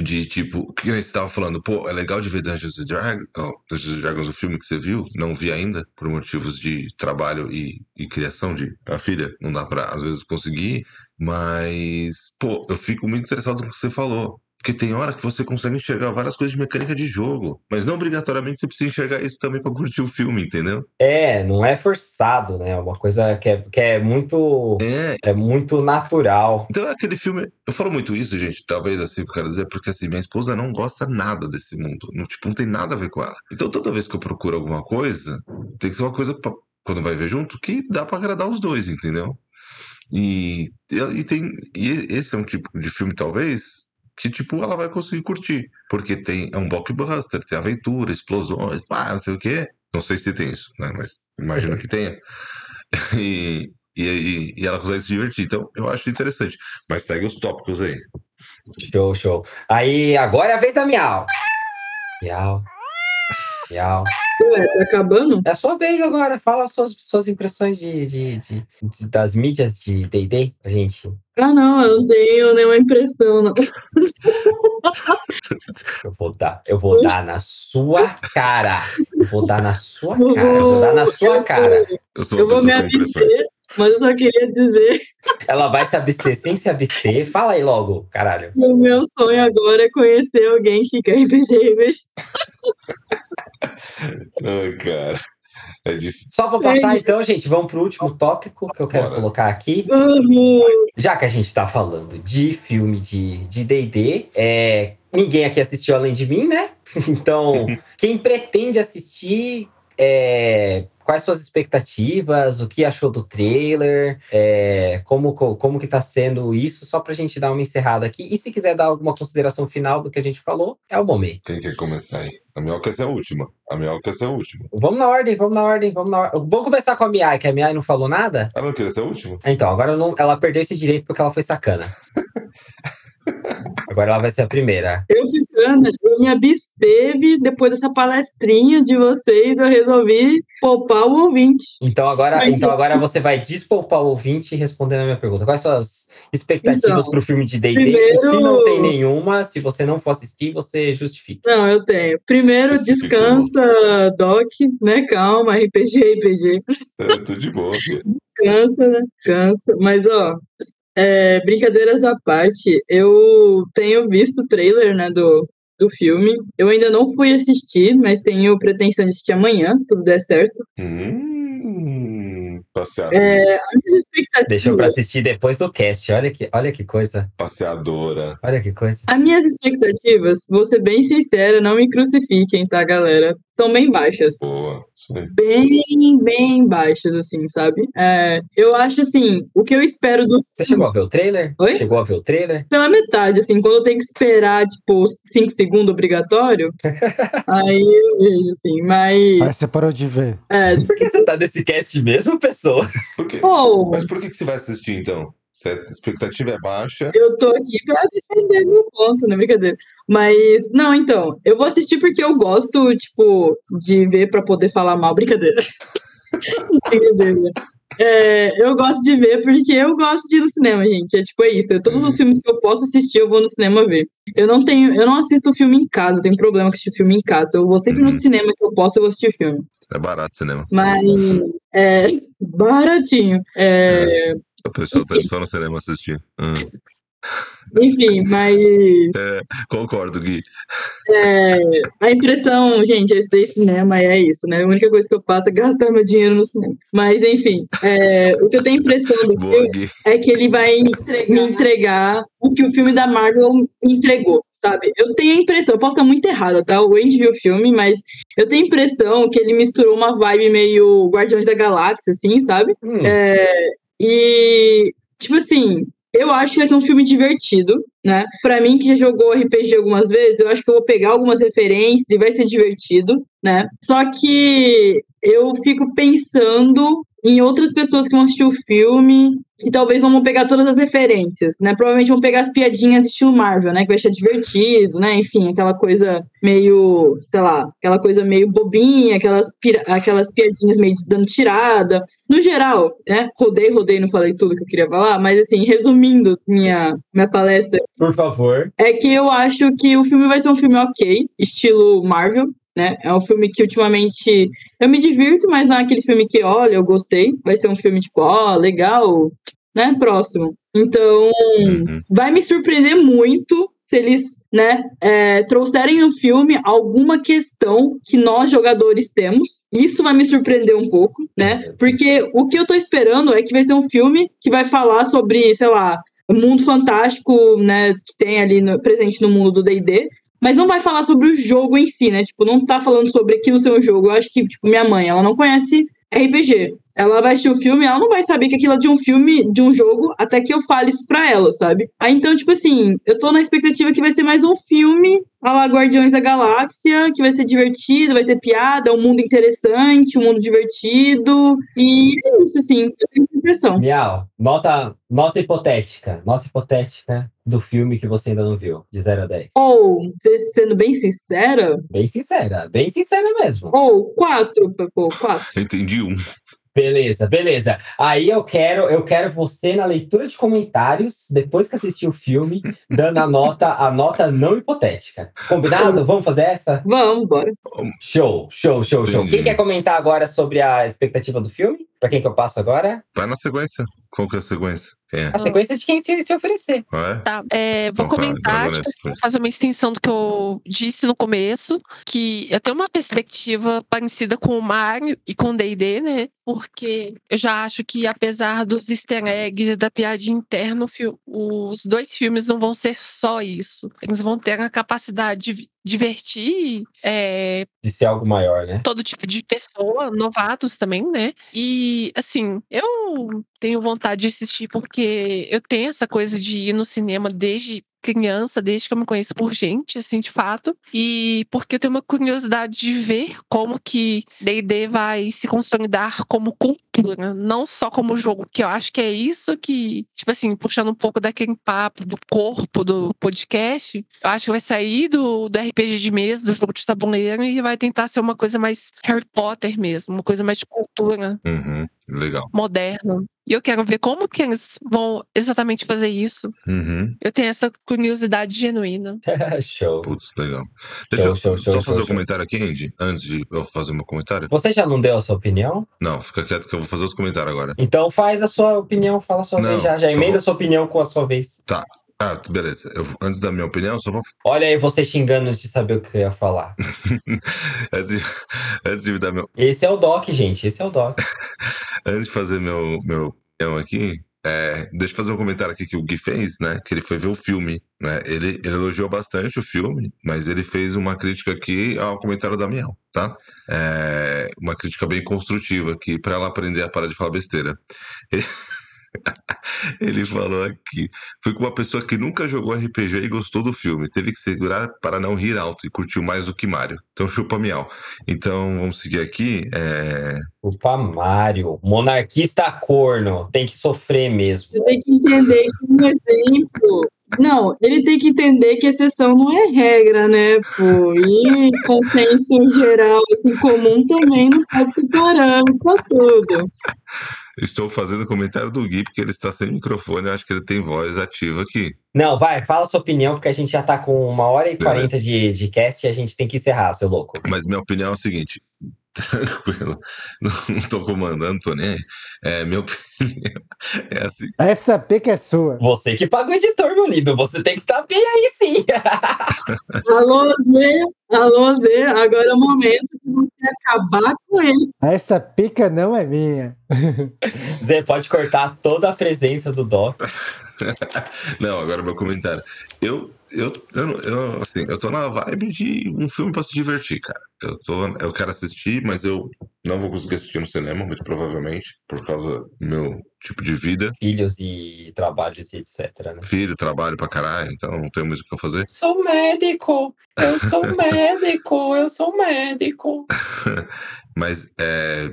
de tipo, que você tava falando, pô, é legal de ver Dungeons and Dragons, oh, Dungeons and Dragons, o filme que você viu, não vi ainda, por motivos de trabalho e, e criação de a filha, não dá pra às vezes conseguir, mas, pô, eu fico muito interessado no que você falou. Porque tem hora que você consegue enxergar várias coisas de mecânica de jogo, mas não obrigatoriamente você precisa enxergar isso também pra curtir o filme, entendeu? É, não é forçado, né? É uma coisa que é, que é muito. É, É muito natural. Então é aquele filme. Eu falo muito isso, gente, talvez assim que eu quero dizer, porque assim, minha esposa não gosta nada desse mundo. Não, tipo, não tem nada a ver com ela. Então toda vez que eu procuro alguma coisa, tem que ser uma coisa, pra, quando vai ver junto, que dá pra agradar os dois, entendeu? E, e tem. E esse é um tipo de filme, talvez, que tipo, ela vai conseguir curtir. Porque tem. É um blockbuster, tem aventura, explosões, pá, não sei o quê. Não sei se tem isso, né? Mas imagino que tenha. E, e, e, e ela consegue se divertir. Então, eu acho interessante. Mas segue os tópicos aí. Show, show. Aí, agora é a vez da Miau. Miau. Miau. Ué, tá acabando? É a sua vez agora. Fala suas, suas impressões de, de, de- de- das mídias de D&D pra gente. Ah, não, eu não tenho nenhuma impressão, não. Eu vou dar, eu vou dar na sua cara. Eu vou dar na sua cara. Eu vou dar na sua cara. Eu sou Eu vou me abster, mas eu só queria dizer Ela vai se abster sem se abster. Fala aí logo, caralho. o meu sonho agora é conhecer alguém que quer RPG RPG. Ai, cara. É difícil. Só pra passar, então, gente, vamos pro último tópico que eu quero Bora. colocar aqui. Vamos! Já que a gente tá falando de filme de de D&D, é, ninguém aqui assistiu além de mim, né? Então, quem pretende assistir, é, quais suas expectativas, o que achou do trailer, é, como, co- como que tá sendo isso, só pra gente dar uma encerrada aqui. E se quiser dar alguma consideração final do que a gente falou, é o momento. Quem quer começar aí? A minha ser a última. A minha quer ser a última. Vamos na ordem, vamos na ordem, vamos na ordem. Vamos começar com a Miai, que a Miai não falou nada? Ah, não queria ser a última? Então, agora não- ela perdeu esse direito porque ela foi sacana. Agora ela vai ser a primeira. Eu fiz Ana, eu me absteve depois dessa palestrinha de vocês, eu resolvi poupar o ouvinte. Então agora, Mas- então agora você vai despoupar o ouvinte respondendo a minha pergunta. Quais são as expectativas Então, para o filme de D&D? primeiro- E se não tem nenhuma, se você não for assistir, você justifica. Não, eu tenho. Primeiro, descansa, Doc, né? Calma, RPG, RPG. É, tô de boa. Cansa, né? Cansa. Mas, ó, é, brincadeiras à parte, eu tenho visto o trailer, né, do, do filme. Eu ainda não fui assistir, mas tenho pretensão de assistir amanhã, se tudo der certo. Hum, passeado, É. Deixou para assistir depois do cast. Olha que, olha que coisa. passeadora. Olha que coisa. As minhas expectativas, vou ser bem sincera, não me crucifiquem, tá, galera? São bem baixas. Boa. Isso aí. Bem, bem baixas, assim, sabe? É, eu acho, assim, o que eu espero do Você chegou a ver o trailer? Oi? Chegou a ver o trailer? pela metade, assim, quando eu tenho que esperar, tipo, 5 segundos obrigatório, aí eu vejo, assim, Aí mas. você parou de ver. É, Por que você tá nesse cast mesmo, pessoa? Por quê? pô, Mas por que, que você vai assistir então? Se a expectativa é baixa, eu tô aqui pra defender meu ponto, né? Brincadeira. Mas, não, então, eu vou assistir porque eu gosto, tipo, de ver pra poder falar mal. Brincadeira. Brincadeira. É, eu gosto de ver porque eu gosto de ir no cinema, gente. É tipo, é isso. É, todos os filmes que eu posso assistir, eu vou no cinema ver. Eu não tenho, eu não assisto filme em casa, eu tenho problema com assistir filme em casa. Então eu vou sempre no Uhum. cinema que eu posso, eu vou assistir filme. é barato cinema. Mas é baratinho. É, A pessoa tá só no cinema assistir. Hum. enfim, mas Concordo, Gui. é, a impressão, gente, eu estudei cinema e é isso, né? A única coisa que eu faço é gastar meu dinheiro no cinema. Mas enfim, é, o que eu tenho a impressão do Boa, filme Gui. é que ele vai me entregar o que o filme da Marvel me entregou. Sabe? Eu tenho a impressão, eu posso estar muito errada, tá? O Andy viu o filme, mas eu tenho a impressão que ele misturou uma vibe meio Guardiões da Galáxia, assim, sabe? Hum, É, e, tipo assim, eu acho que vai ser um filme divertido, né? Pra mim, que já jogou RPG algumas vezes, eu acho que eu vou pegar algumas referências e vai ser divertido, né? Só que eu fico pensando em outras pessoas que vão assistir o filme, que talvez não vão pegar todas as referências, né? Provavelmente vão pegar as piadinhas estilo Marvel, né? Que vai ser divertido, né? Enfim, aquela coisa meio, sei lá, aquela coisa meio bobinha, aquelas, aquelas piadinhas meio dando tirada. No geral, né? Rodei, rodei, não falei tudo que eu queria falar, mas assim, resumindo minha, minha palestra, por favor. é que eu acho que o filme vai ser um filme ok, estilo Marvel, né? É um filme que ultimamente eu me divirto, mas não é aquele filme que, olha, eu gostei. Vai ser um filme tipo, ó, legal, né? Próximo. Então, Uhum. vai me surpreender muito se eles, né, é, trouxerem no filme alguma questão que nós jogadores temos. Isso vai me surpreender um pouco, né? Porque o que eu tô esperando é que vai ser um filme que vai falar sobre, sei lá, o mundo fantástico, né, que tem ali no- presente no mundo do D&D, mas não vai falar sobre o jogo em si, né? Tipo, não tá falando sobre aquilo ser um jogo. Eu acho que, tipo, minha mãe, ela não conhece RPG. Ela vai assistir o filme, ela não vai saber que aquilo é de um filme, de um jogo, até que eu fale isso pra ela, sabe? Aí então, tipo assim, eu tô na expectativa que vai ser mais um filme a la Guardiões da Galáxia, que vai ser divertido, vai ter piada, um mundo interessante, um mundo divertido. E é isso, assim, eu tenho impressão. Miau, nota, nota hipotética. Nota hipotética do filme que você ainda não viu, de 0 a 10. Ou, se- sendo bem sincera, Bem sincera, bem sincera mesmo. ou quatro, pô, quatro. Entendi um. Beleza, beleza. Aí eu quero, eu quero você na leitura de comentários, depois que assistir o filme, dando a nota, a nota não hipotética. Combinado? Vamos fazer essa? Vamos, bora. Show, show, show, show. Entendi. Quem quer comentar agora sobre a expectativa do filme? Pra quem que eu passo agora? Vai na sequência. Qual que é a sequência? É? A sequência de quem se, se oferecer. Não é? Tá, é, vou Então comentar, tipo, assim, fazer uma extensão do que eu disse no começo, que eu tenho uma perspectiva parecida com o Mario e com o D&D, né? Porque eu já acho que apesar dos easter eggs e da piadinha interna, os dois filmes não vão ser só isso. Eles vão ter a capacidade de divertir é, De ser algo maior, né? todo tipo de pessoa, novatos também, né? E assim, eu tenho vontade de assistir porque eu tenho essa coisa de ir no cinema desde criança, desde que eu me conheço por gente, assim, de fato. E porque eu tenho uma curiosidade de ver como que D&D vai se consolidar como cultura, não só como jogo, que eu acho que é isso que, tipo assim, puxando um pouco daquele papo do corpo do podcast, eu acho que vai sair do, do RPG de mesa, do jogo de tabuleiro e vai tentar ser uma coisa mais Harry Potter mesmo, uma coisa mais de cultura Uhum, legal. moderna. E eu quero ver como que eles vão exatamente fazer isso. Uhum, Eu tenho essa curiosidade genuína. Show. putz, legal. Deixa eu Show, show, só show, fazer show, um comentário aqui, Andy, antes de eu fazer meu comentário. Você já não deu a sua opinião? Não, fica quieto que eu vou fazer outro comentário agora. Então faz a sua opinião, fala a sua Não, vez já. Já emenda vou- a sua opinião com a sua vez. Ah, beleza. Eu, antes da minha opinião, só vou. Olha aí você xingando antes de saber o que eu ia falar. antes, de, antes de dar meu, Esse é o Doc, gente. Esse é o Doc. Antes de fazer meu, meu opinião aqui, é, deixa eu fazer um comentário aqui que o Gui fez, né? Que ele foi ver o filme, né? Ele, ele elogiou bastante o filme, mas ele fez uma crítica aqui ao comentário da Miel, tá? É, uma crítica bem construtiva aqui para ela aprender a parar de falar besteira. Ele falou aqui, foi com uma pessoa que nunca jogou RPG e gostou do filme, teve que segurar para não rir alto e curtiu mais do que Mario. Então chupa Miau. Então vamos seguir aqui. É... Opa, Mário. Monarquista corno. Tem que sofrer mesmo. Você tem que entender que um exemplo. Não, ele tem que entender que exceção não é regra, né? Pô, e consenso geral, assim, comum também não pode ser parâmetro pra tudo. Estou fazendo comentário do Gui porque ele está sem microfone, eu acho que ele tem voz ativa aqui. Não, vai, fala a sua opinião, porque a gente já tá com uma hora e Beleza. quarenta de, de cast e a gente tem que encerrar, seu louco. Mas minha opinião é o seguinte. Tranquilo, não, não tô comandando, tô nem aí. É, minha opinião é assim. Essa pica é sua. Você que paga o editor, meu lindo. Você tem que estar bem aí, sim. Alô, Zé, alô, Zé, agora é o momento acabar com ele. Essa pica não é minha. Zé, pode cortar toda a presença do Doc. Não, agora meu comentário. Eu, eu, eu, eu, assim, eu tô na vibe de um filme pra se divertir, cara. Eu, tô, eu quero assistir, mas eu não vou conseguir assistir no cinema, muito provavelmente, por causa do meu tipo de vida. Filhos e trabalhos e etc, né? Filho, trabalho pra caralho, então não tenho muito o que eu fazer. Sou médico, eu sou médico, eu sou médico. Mas é,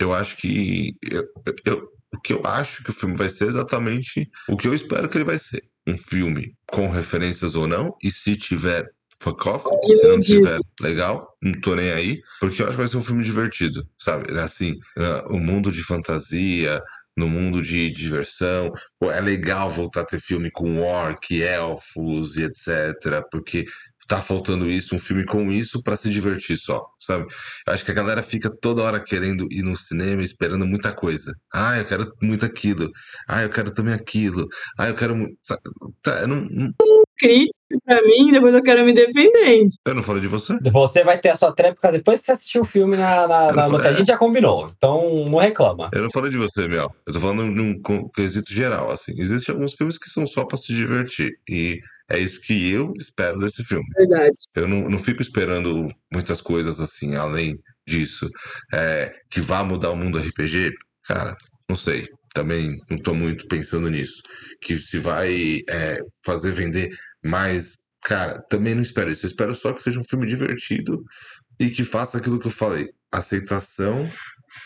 eu acho que. Eu, eu- o que eu acho que o filme vai ser é exatamente o que eu espero que ele vai ser. Um filme com referências ou não, e se tiver fuck off, e se não tiver legal, não tô nem aí, porque eu acho que vai ser um filme divertido, sabe? Assim, ah, o mundo de fantasia, no mundo de diversão. Pô, é legal voltar a ter filme com orc, elfos e etc. Porque tá faltando isso, um filme com isso pra se divertir só, sabe? Eu acho que a galera fica toda hora querendo ir no cinema esperando muita coisa. Ah, eu quero muito aquilo. Ah, eu quero também aquilo. Ah, eu quero muito. Tá, eu, não, não- Crítica pra mim, depois eu quero me defender. eu não falei de você. Você vai ter a sua tréplica depois que você assistir o filme na, na- na- que a gente já combinou. Então não reclama. Eu não falei de você, Mel. Eu tô falando num quesito geral, assim. Existem alguns filmes que são só pra se divertir. E é isso que eu espero desse filme. Verdade. Eu não, não fico esperando muitas coisas assim, além disso. É, que vá mudar o mundo RPG, cara, não sei. Também não tô muito pensando nisso. Que se vai é, fazer vender mais. Cara, também não espero isso. Eu espero só que seja um filme divertido e que faça aquilo que eu falei. Aceitação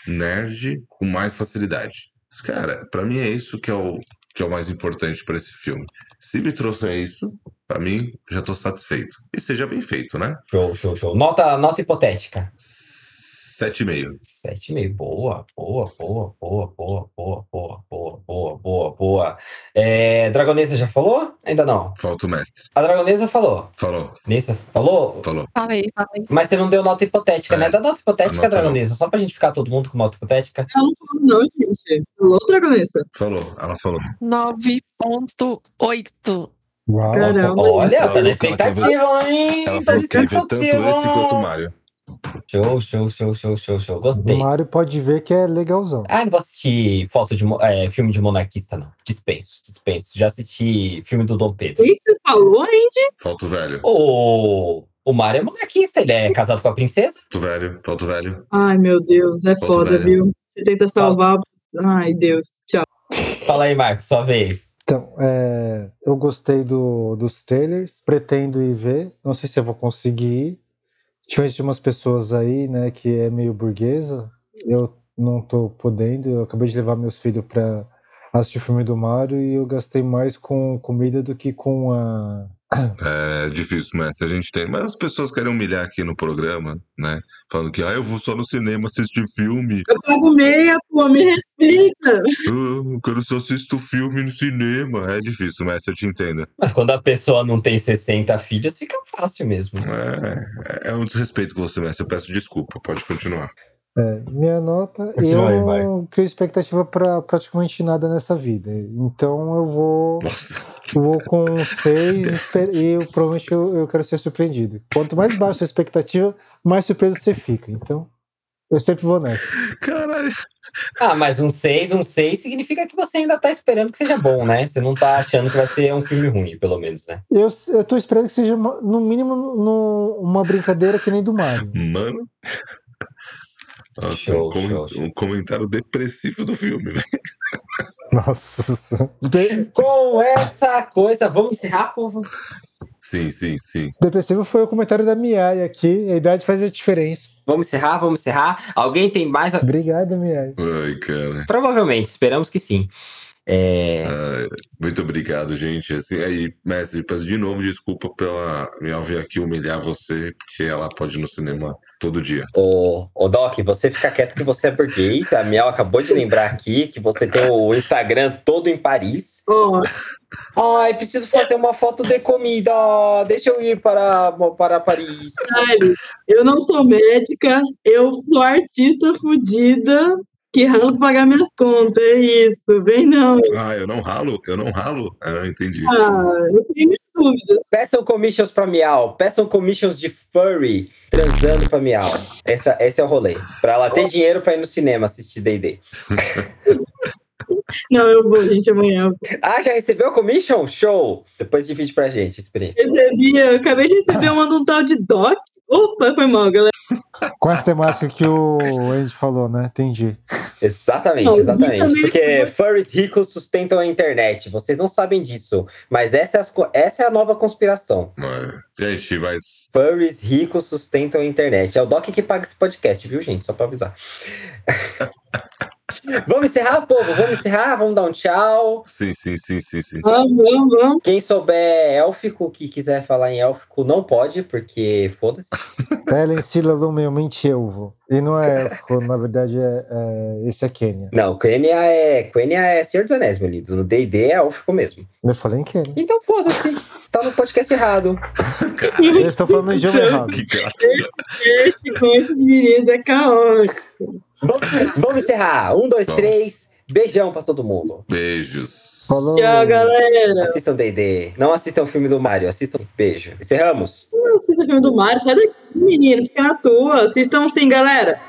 nerd com mais facilidade. Cara, pra mim é isso que é o, que é o mais importante pra esse filme. Se me trouxer isso, pra mim, já tô satisfeito. E seja bem feito, né? Show, show, show. Nota, nota hipotética. 7,5. Sete e meio. Boa, boa, boa, boa, boa, boa, boa, boa, boa, boa, boa. É, Dragonesa já falou? Ainda não. Falta o mestre. A Dragonesa falou. Falou, Nessa? Falou? falou. Falei, falei. Mas você não deu nota hipotética, É. né? Dá nota hipotética, A nota Dragonesa, só pra gente ficar todo mundo com nota hipotética. Ela não falou, não, gente. Falou, Dragonessa. Falou, ela falou. 9.8. Uau. Caramba. Olha, tá na expectativa, hein? Ela Tá falou na que tanto esse quanto o expectativa. Mario. Show, show, show, show, show, show. O Gostei. Mario pode ver que é legalzão. Ah, não vou assistir foto de é, filme de monarquista, não. Dispenso, dispenso. Já assisti filme do Dom O Pedro. que você falou, hein? Falta o velho. O, o Mário é monarquista, ele é casado com a princesa. Falta o velho, falta o velho. Ai, meu Deus, é foda, velho. viu? Você tenta salvar. Ai, Deus, tchau. Fala aí, Marcos, sua vez. Então, é, eu gostei do, dos trailers, pretendo ir ver. Não sei se eu vou conseguir ir. Diferente umas pessoas aí, né, que é meio burguesa, eu não tô podendo. Eu acabei de levar meus filhos pra assistir o filme do Mario e eu gastei mais com comida do que com a. É difícil, mestre, a gente tem. Mas as pessoas querem humilhar aqui no programa, né? Falando que, ah, eu vou só no cinema assistir filme. Eu pago meia, pô, me respeita. Eu quero só assistir filme no cinema. É difícil, mestre, eu te entendo. Mas quando a pessoa não tem 60 filhos, fica fácil mesmo. É, é um desrespeito com você, mestre. Eu peço desculpa. Pode continuar. É, minha nota, eu não crio expectativa pra praticamente nada nessa vida. Então eu vou. Nossa. Eu vou com um seis e eu, provavelmente eu, eu quero ser surpreendido. Quanto mais baixa a expectativa, mais surpreso você fica. Então, eu sempre vou nessa. Caralho. Ah, mas um 6, um 6 significa que você ainda tá esperando que seja bom, né? Você não tá achando que vai ser um filme ruim, pelo menos, né? Eu, eu tô esperando que seja, no mínimo, no- uma brincadeira que nem do Mario. Mano. Nossa, Show, um, comen- show, show. um comentário depressivo do filme, velho. Nossa senhora. De- Com essa coisa, vamos encerrar, povo? Sim, sim, sim. Depressivo foi o comentário da Miai aqui. A idade faz a diferença. Vamos encerrar, vamos encerrar. Alguém tem mais? Obrigado, Miai. Ai, cara. Provavelmente, esperamos que sim. É... Ai, muito obrigado, gente. Assim, aí, mestre, peço de novo desculpa pela minha vir aqui humilhar você, porque ela pode ir no cinema todo dia. Ô, ô Doc, você fica quieto que você é burguês. A Miel acabou de lembrar aqui que você tem o Instagram todo em Paris. Ó, Ai, preciso fazer uma foto de comida. Deixa eu ir para, para Paris. sério, eu não sou médica, eu sou artista fodida que ralo pra pagar minhas contas. É isso, vem não. Ah, eu não ralo? Eu não ralo? Ah, entendi. Ah, eu tenho minhas dúvidas. Peçam commissions pra Miau. Peçam commissions de furry transando pra Miau. Essa, esse é o rolê. Pra ela ter dinheiro pra ir no cinema assistir D&D. Não, eu vou, gente, amanhã. Ah, já recebeu a commission? Show! Depois divide pra gente, a experiência. Recebi, eu acabei de receber uma de um tal de Doc. Opa, foi mal, galera. Com essa temática que o Andy falou, né? Entendi. Exatamente, exatamente. Porque furries ricos sustentam a internet. Vocês não sabem disso. Mas essa é, as co- essa é a nova conspiração. Gente, mas Furries ricos sustentam a internet. É o Doc que paga esse podcast, viu, gente? Só pra avisar. vamos encerrar, povo? Vamos encerrar? Vamos dar um tchau. sim, sim, sim, sim, sim. Vamos, vamos, vamos. Quem souber élfico, que quiser falar em élfico, não pode, porque foda-se. Ellen Sila Lumeu, mente elvo. E não é élfico, na verdade, é, é- esse é Kenya. Não, Quenya é, Quenya é Senhor dos Anéis, meu lindo. No D&D é élfico mesmo. Eu falei em Kenya. Então foda-se. Você tá no podcast errado. Eles estão falando no idioma errado. Gato. Esse com esses meninos é caótico. Vamos, vamos encerrar. Um, dois, Vamos. três. Beijão pra todo mundo. Beijos. Falou. Tchau, galera. Assistam D&D. Não assistam o filme do Mario. Assistam. Beijo. Encerramos. Não assista filme do Mario, sai daqui, menino, fica na tua. Assistam sim, galera.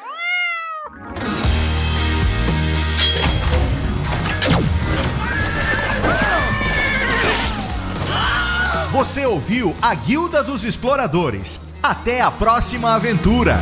Você ouviu a Guilda dos Exploradores. Até a próxima aventura!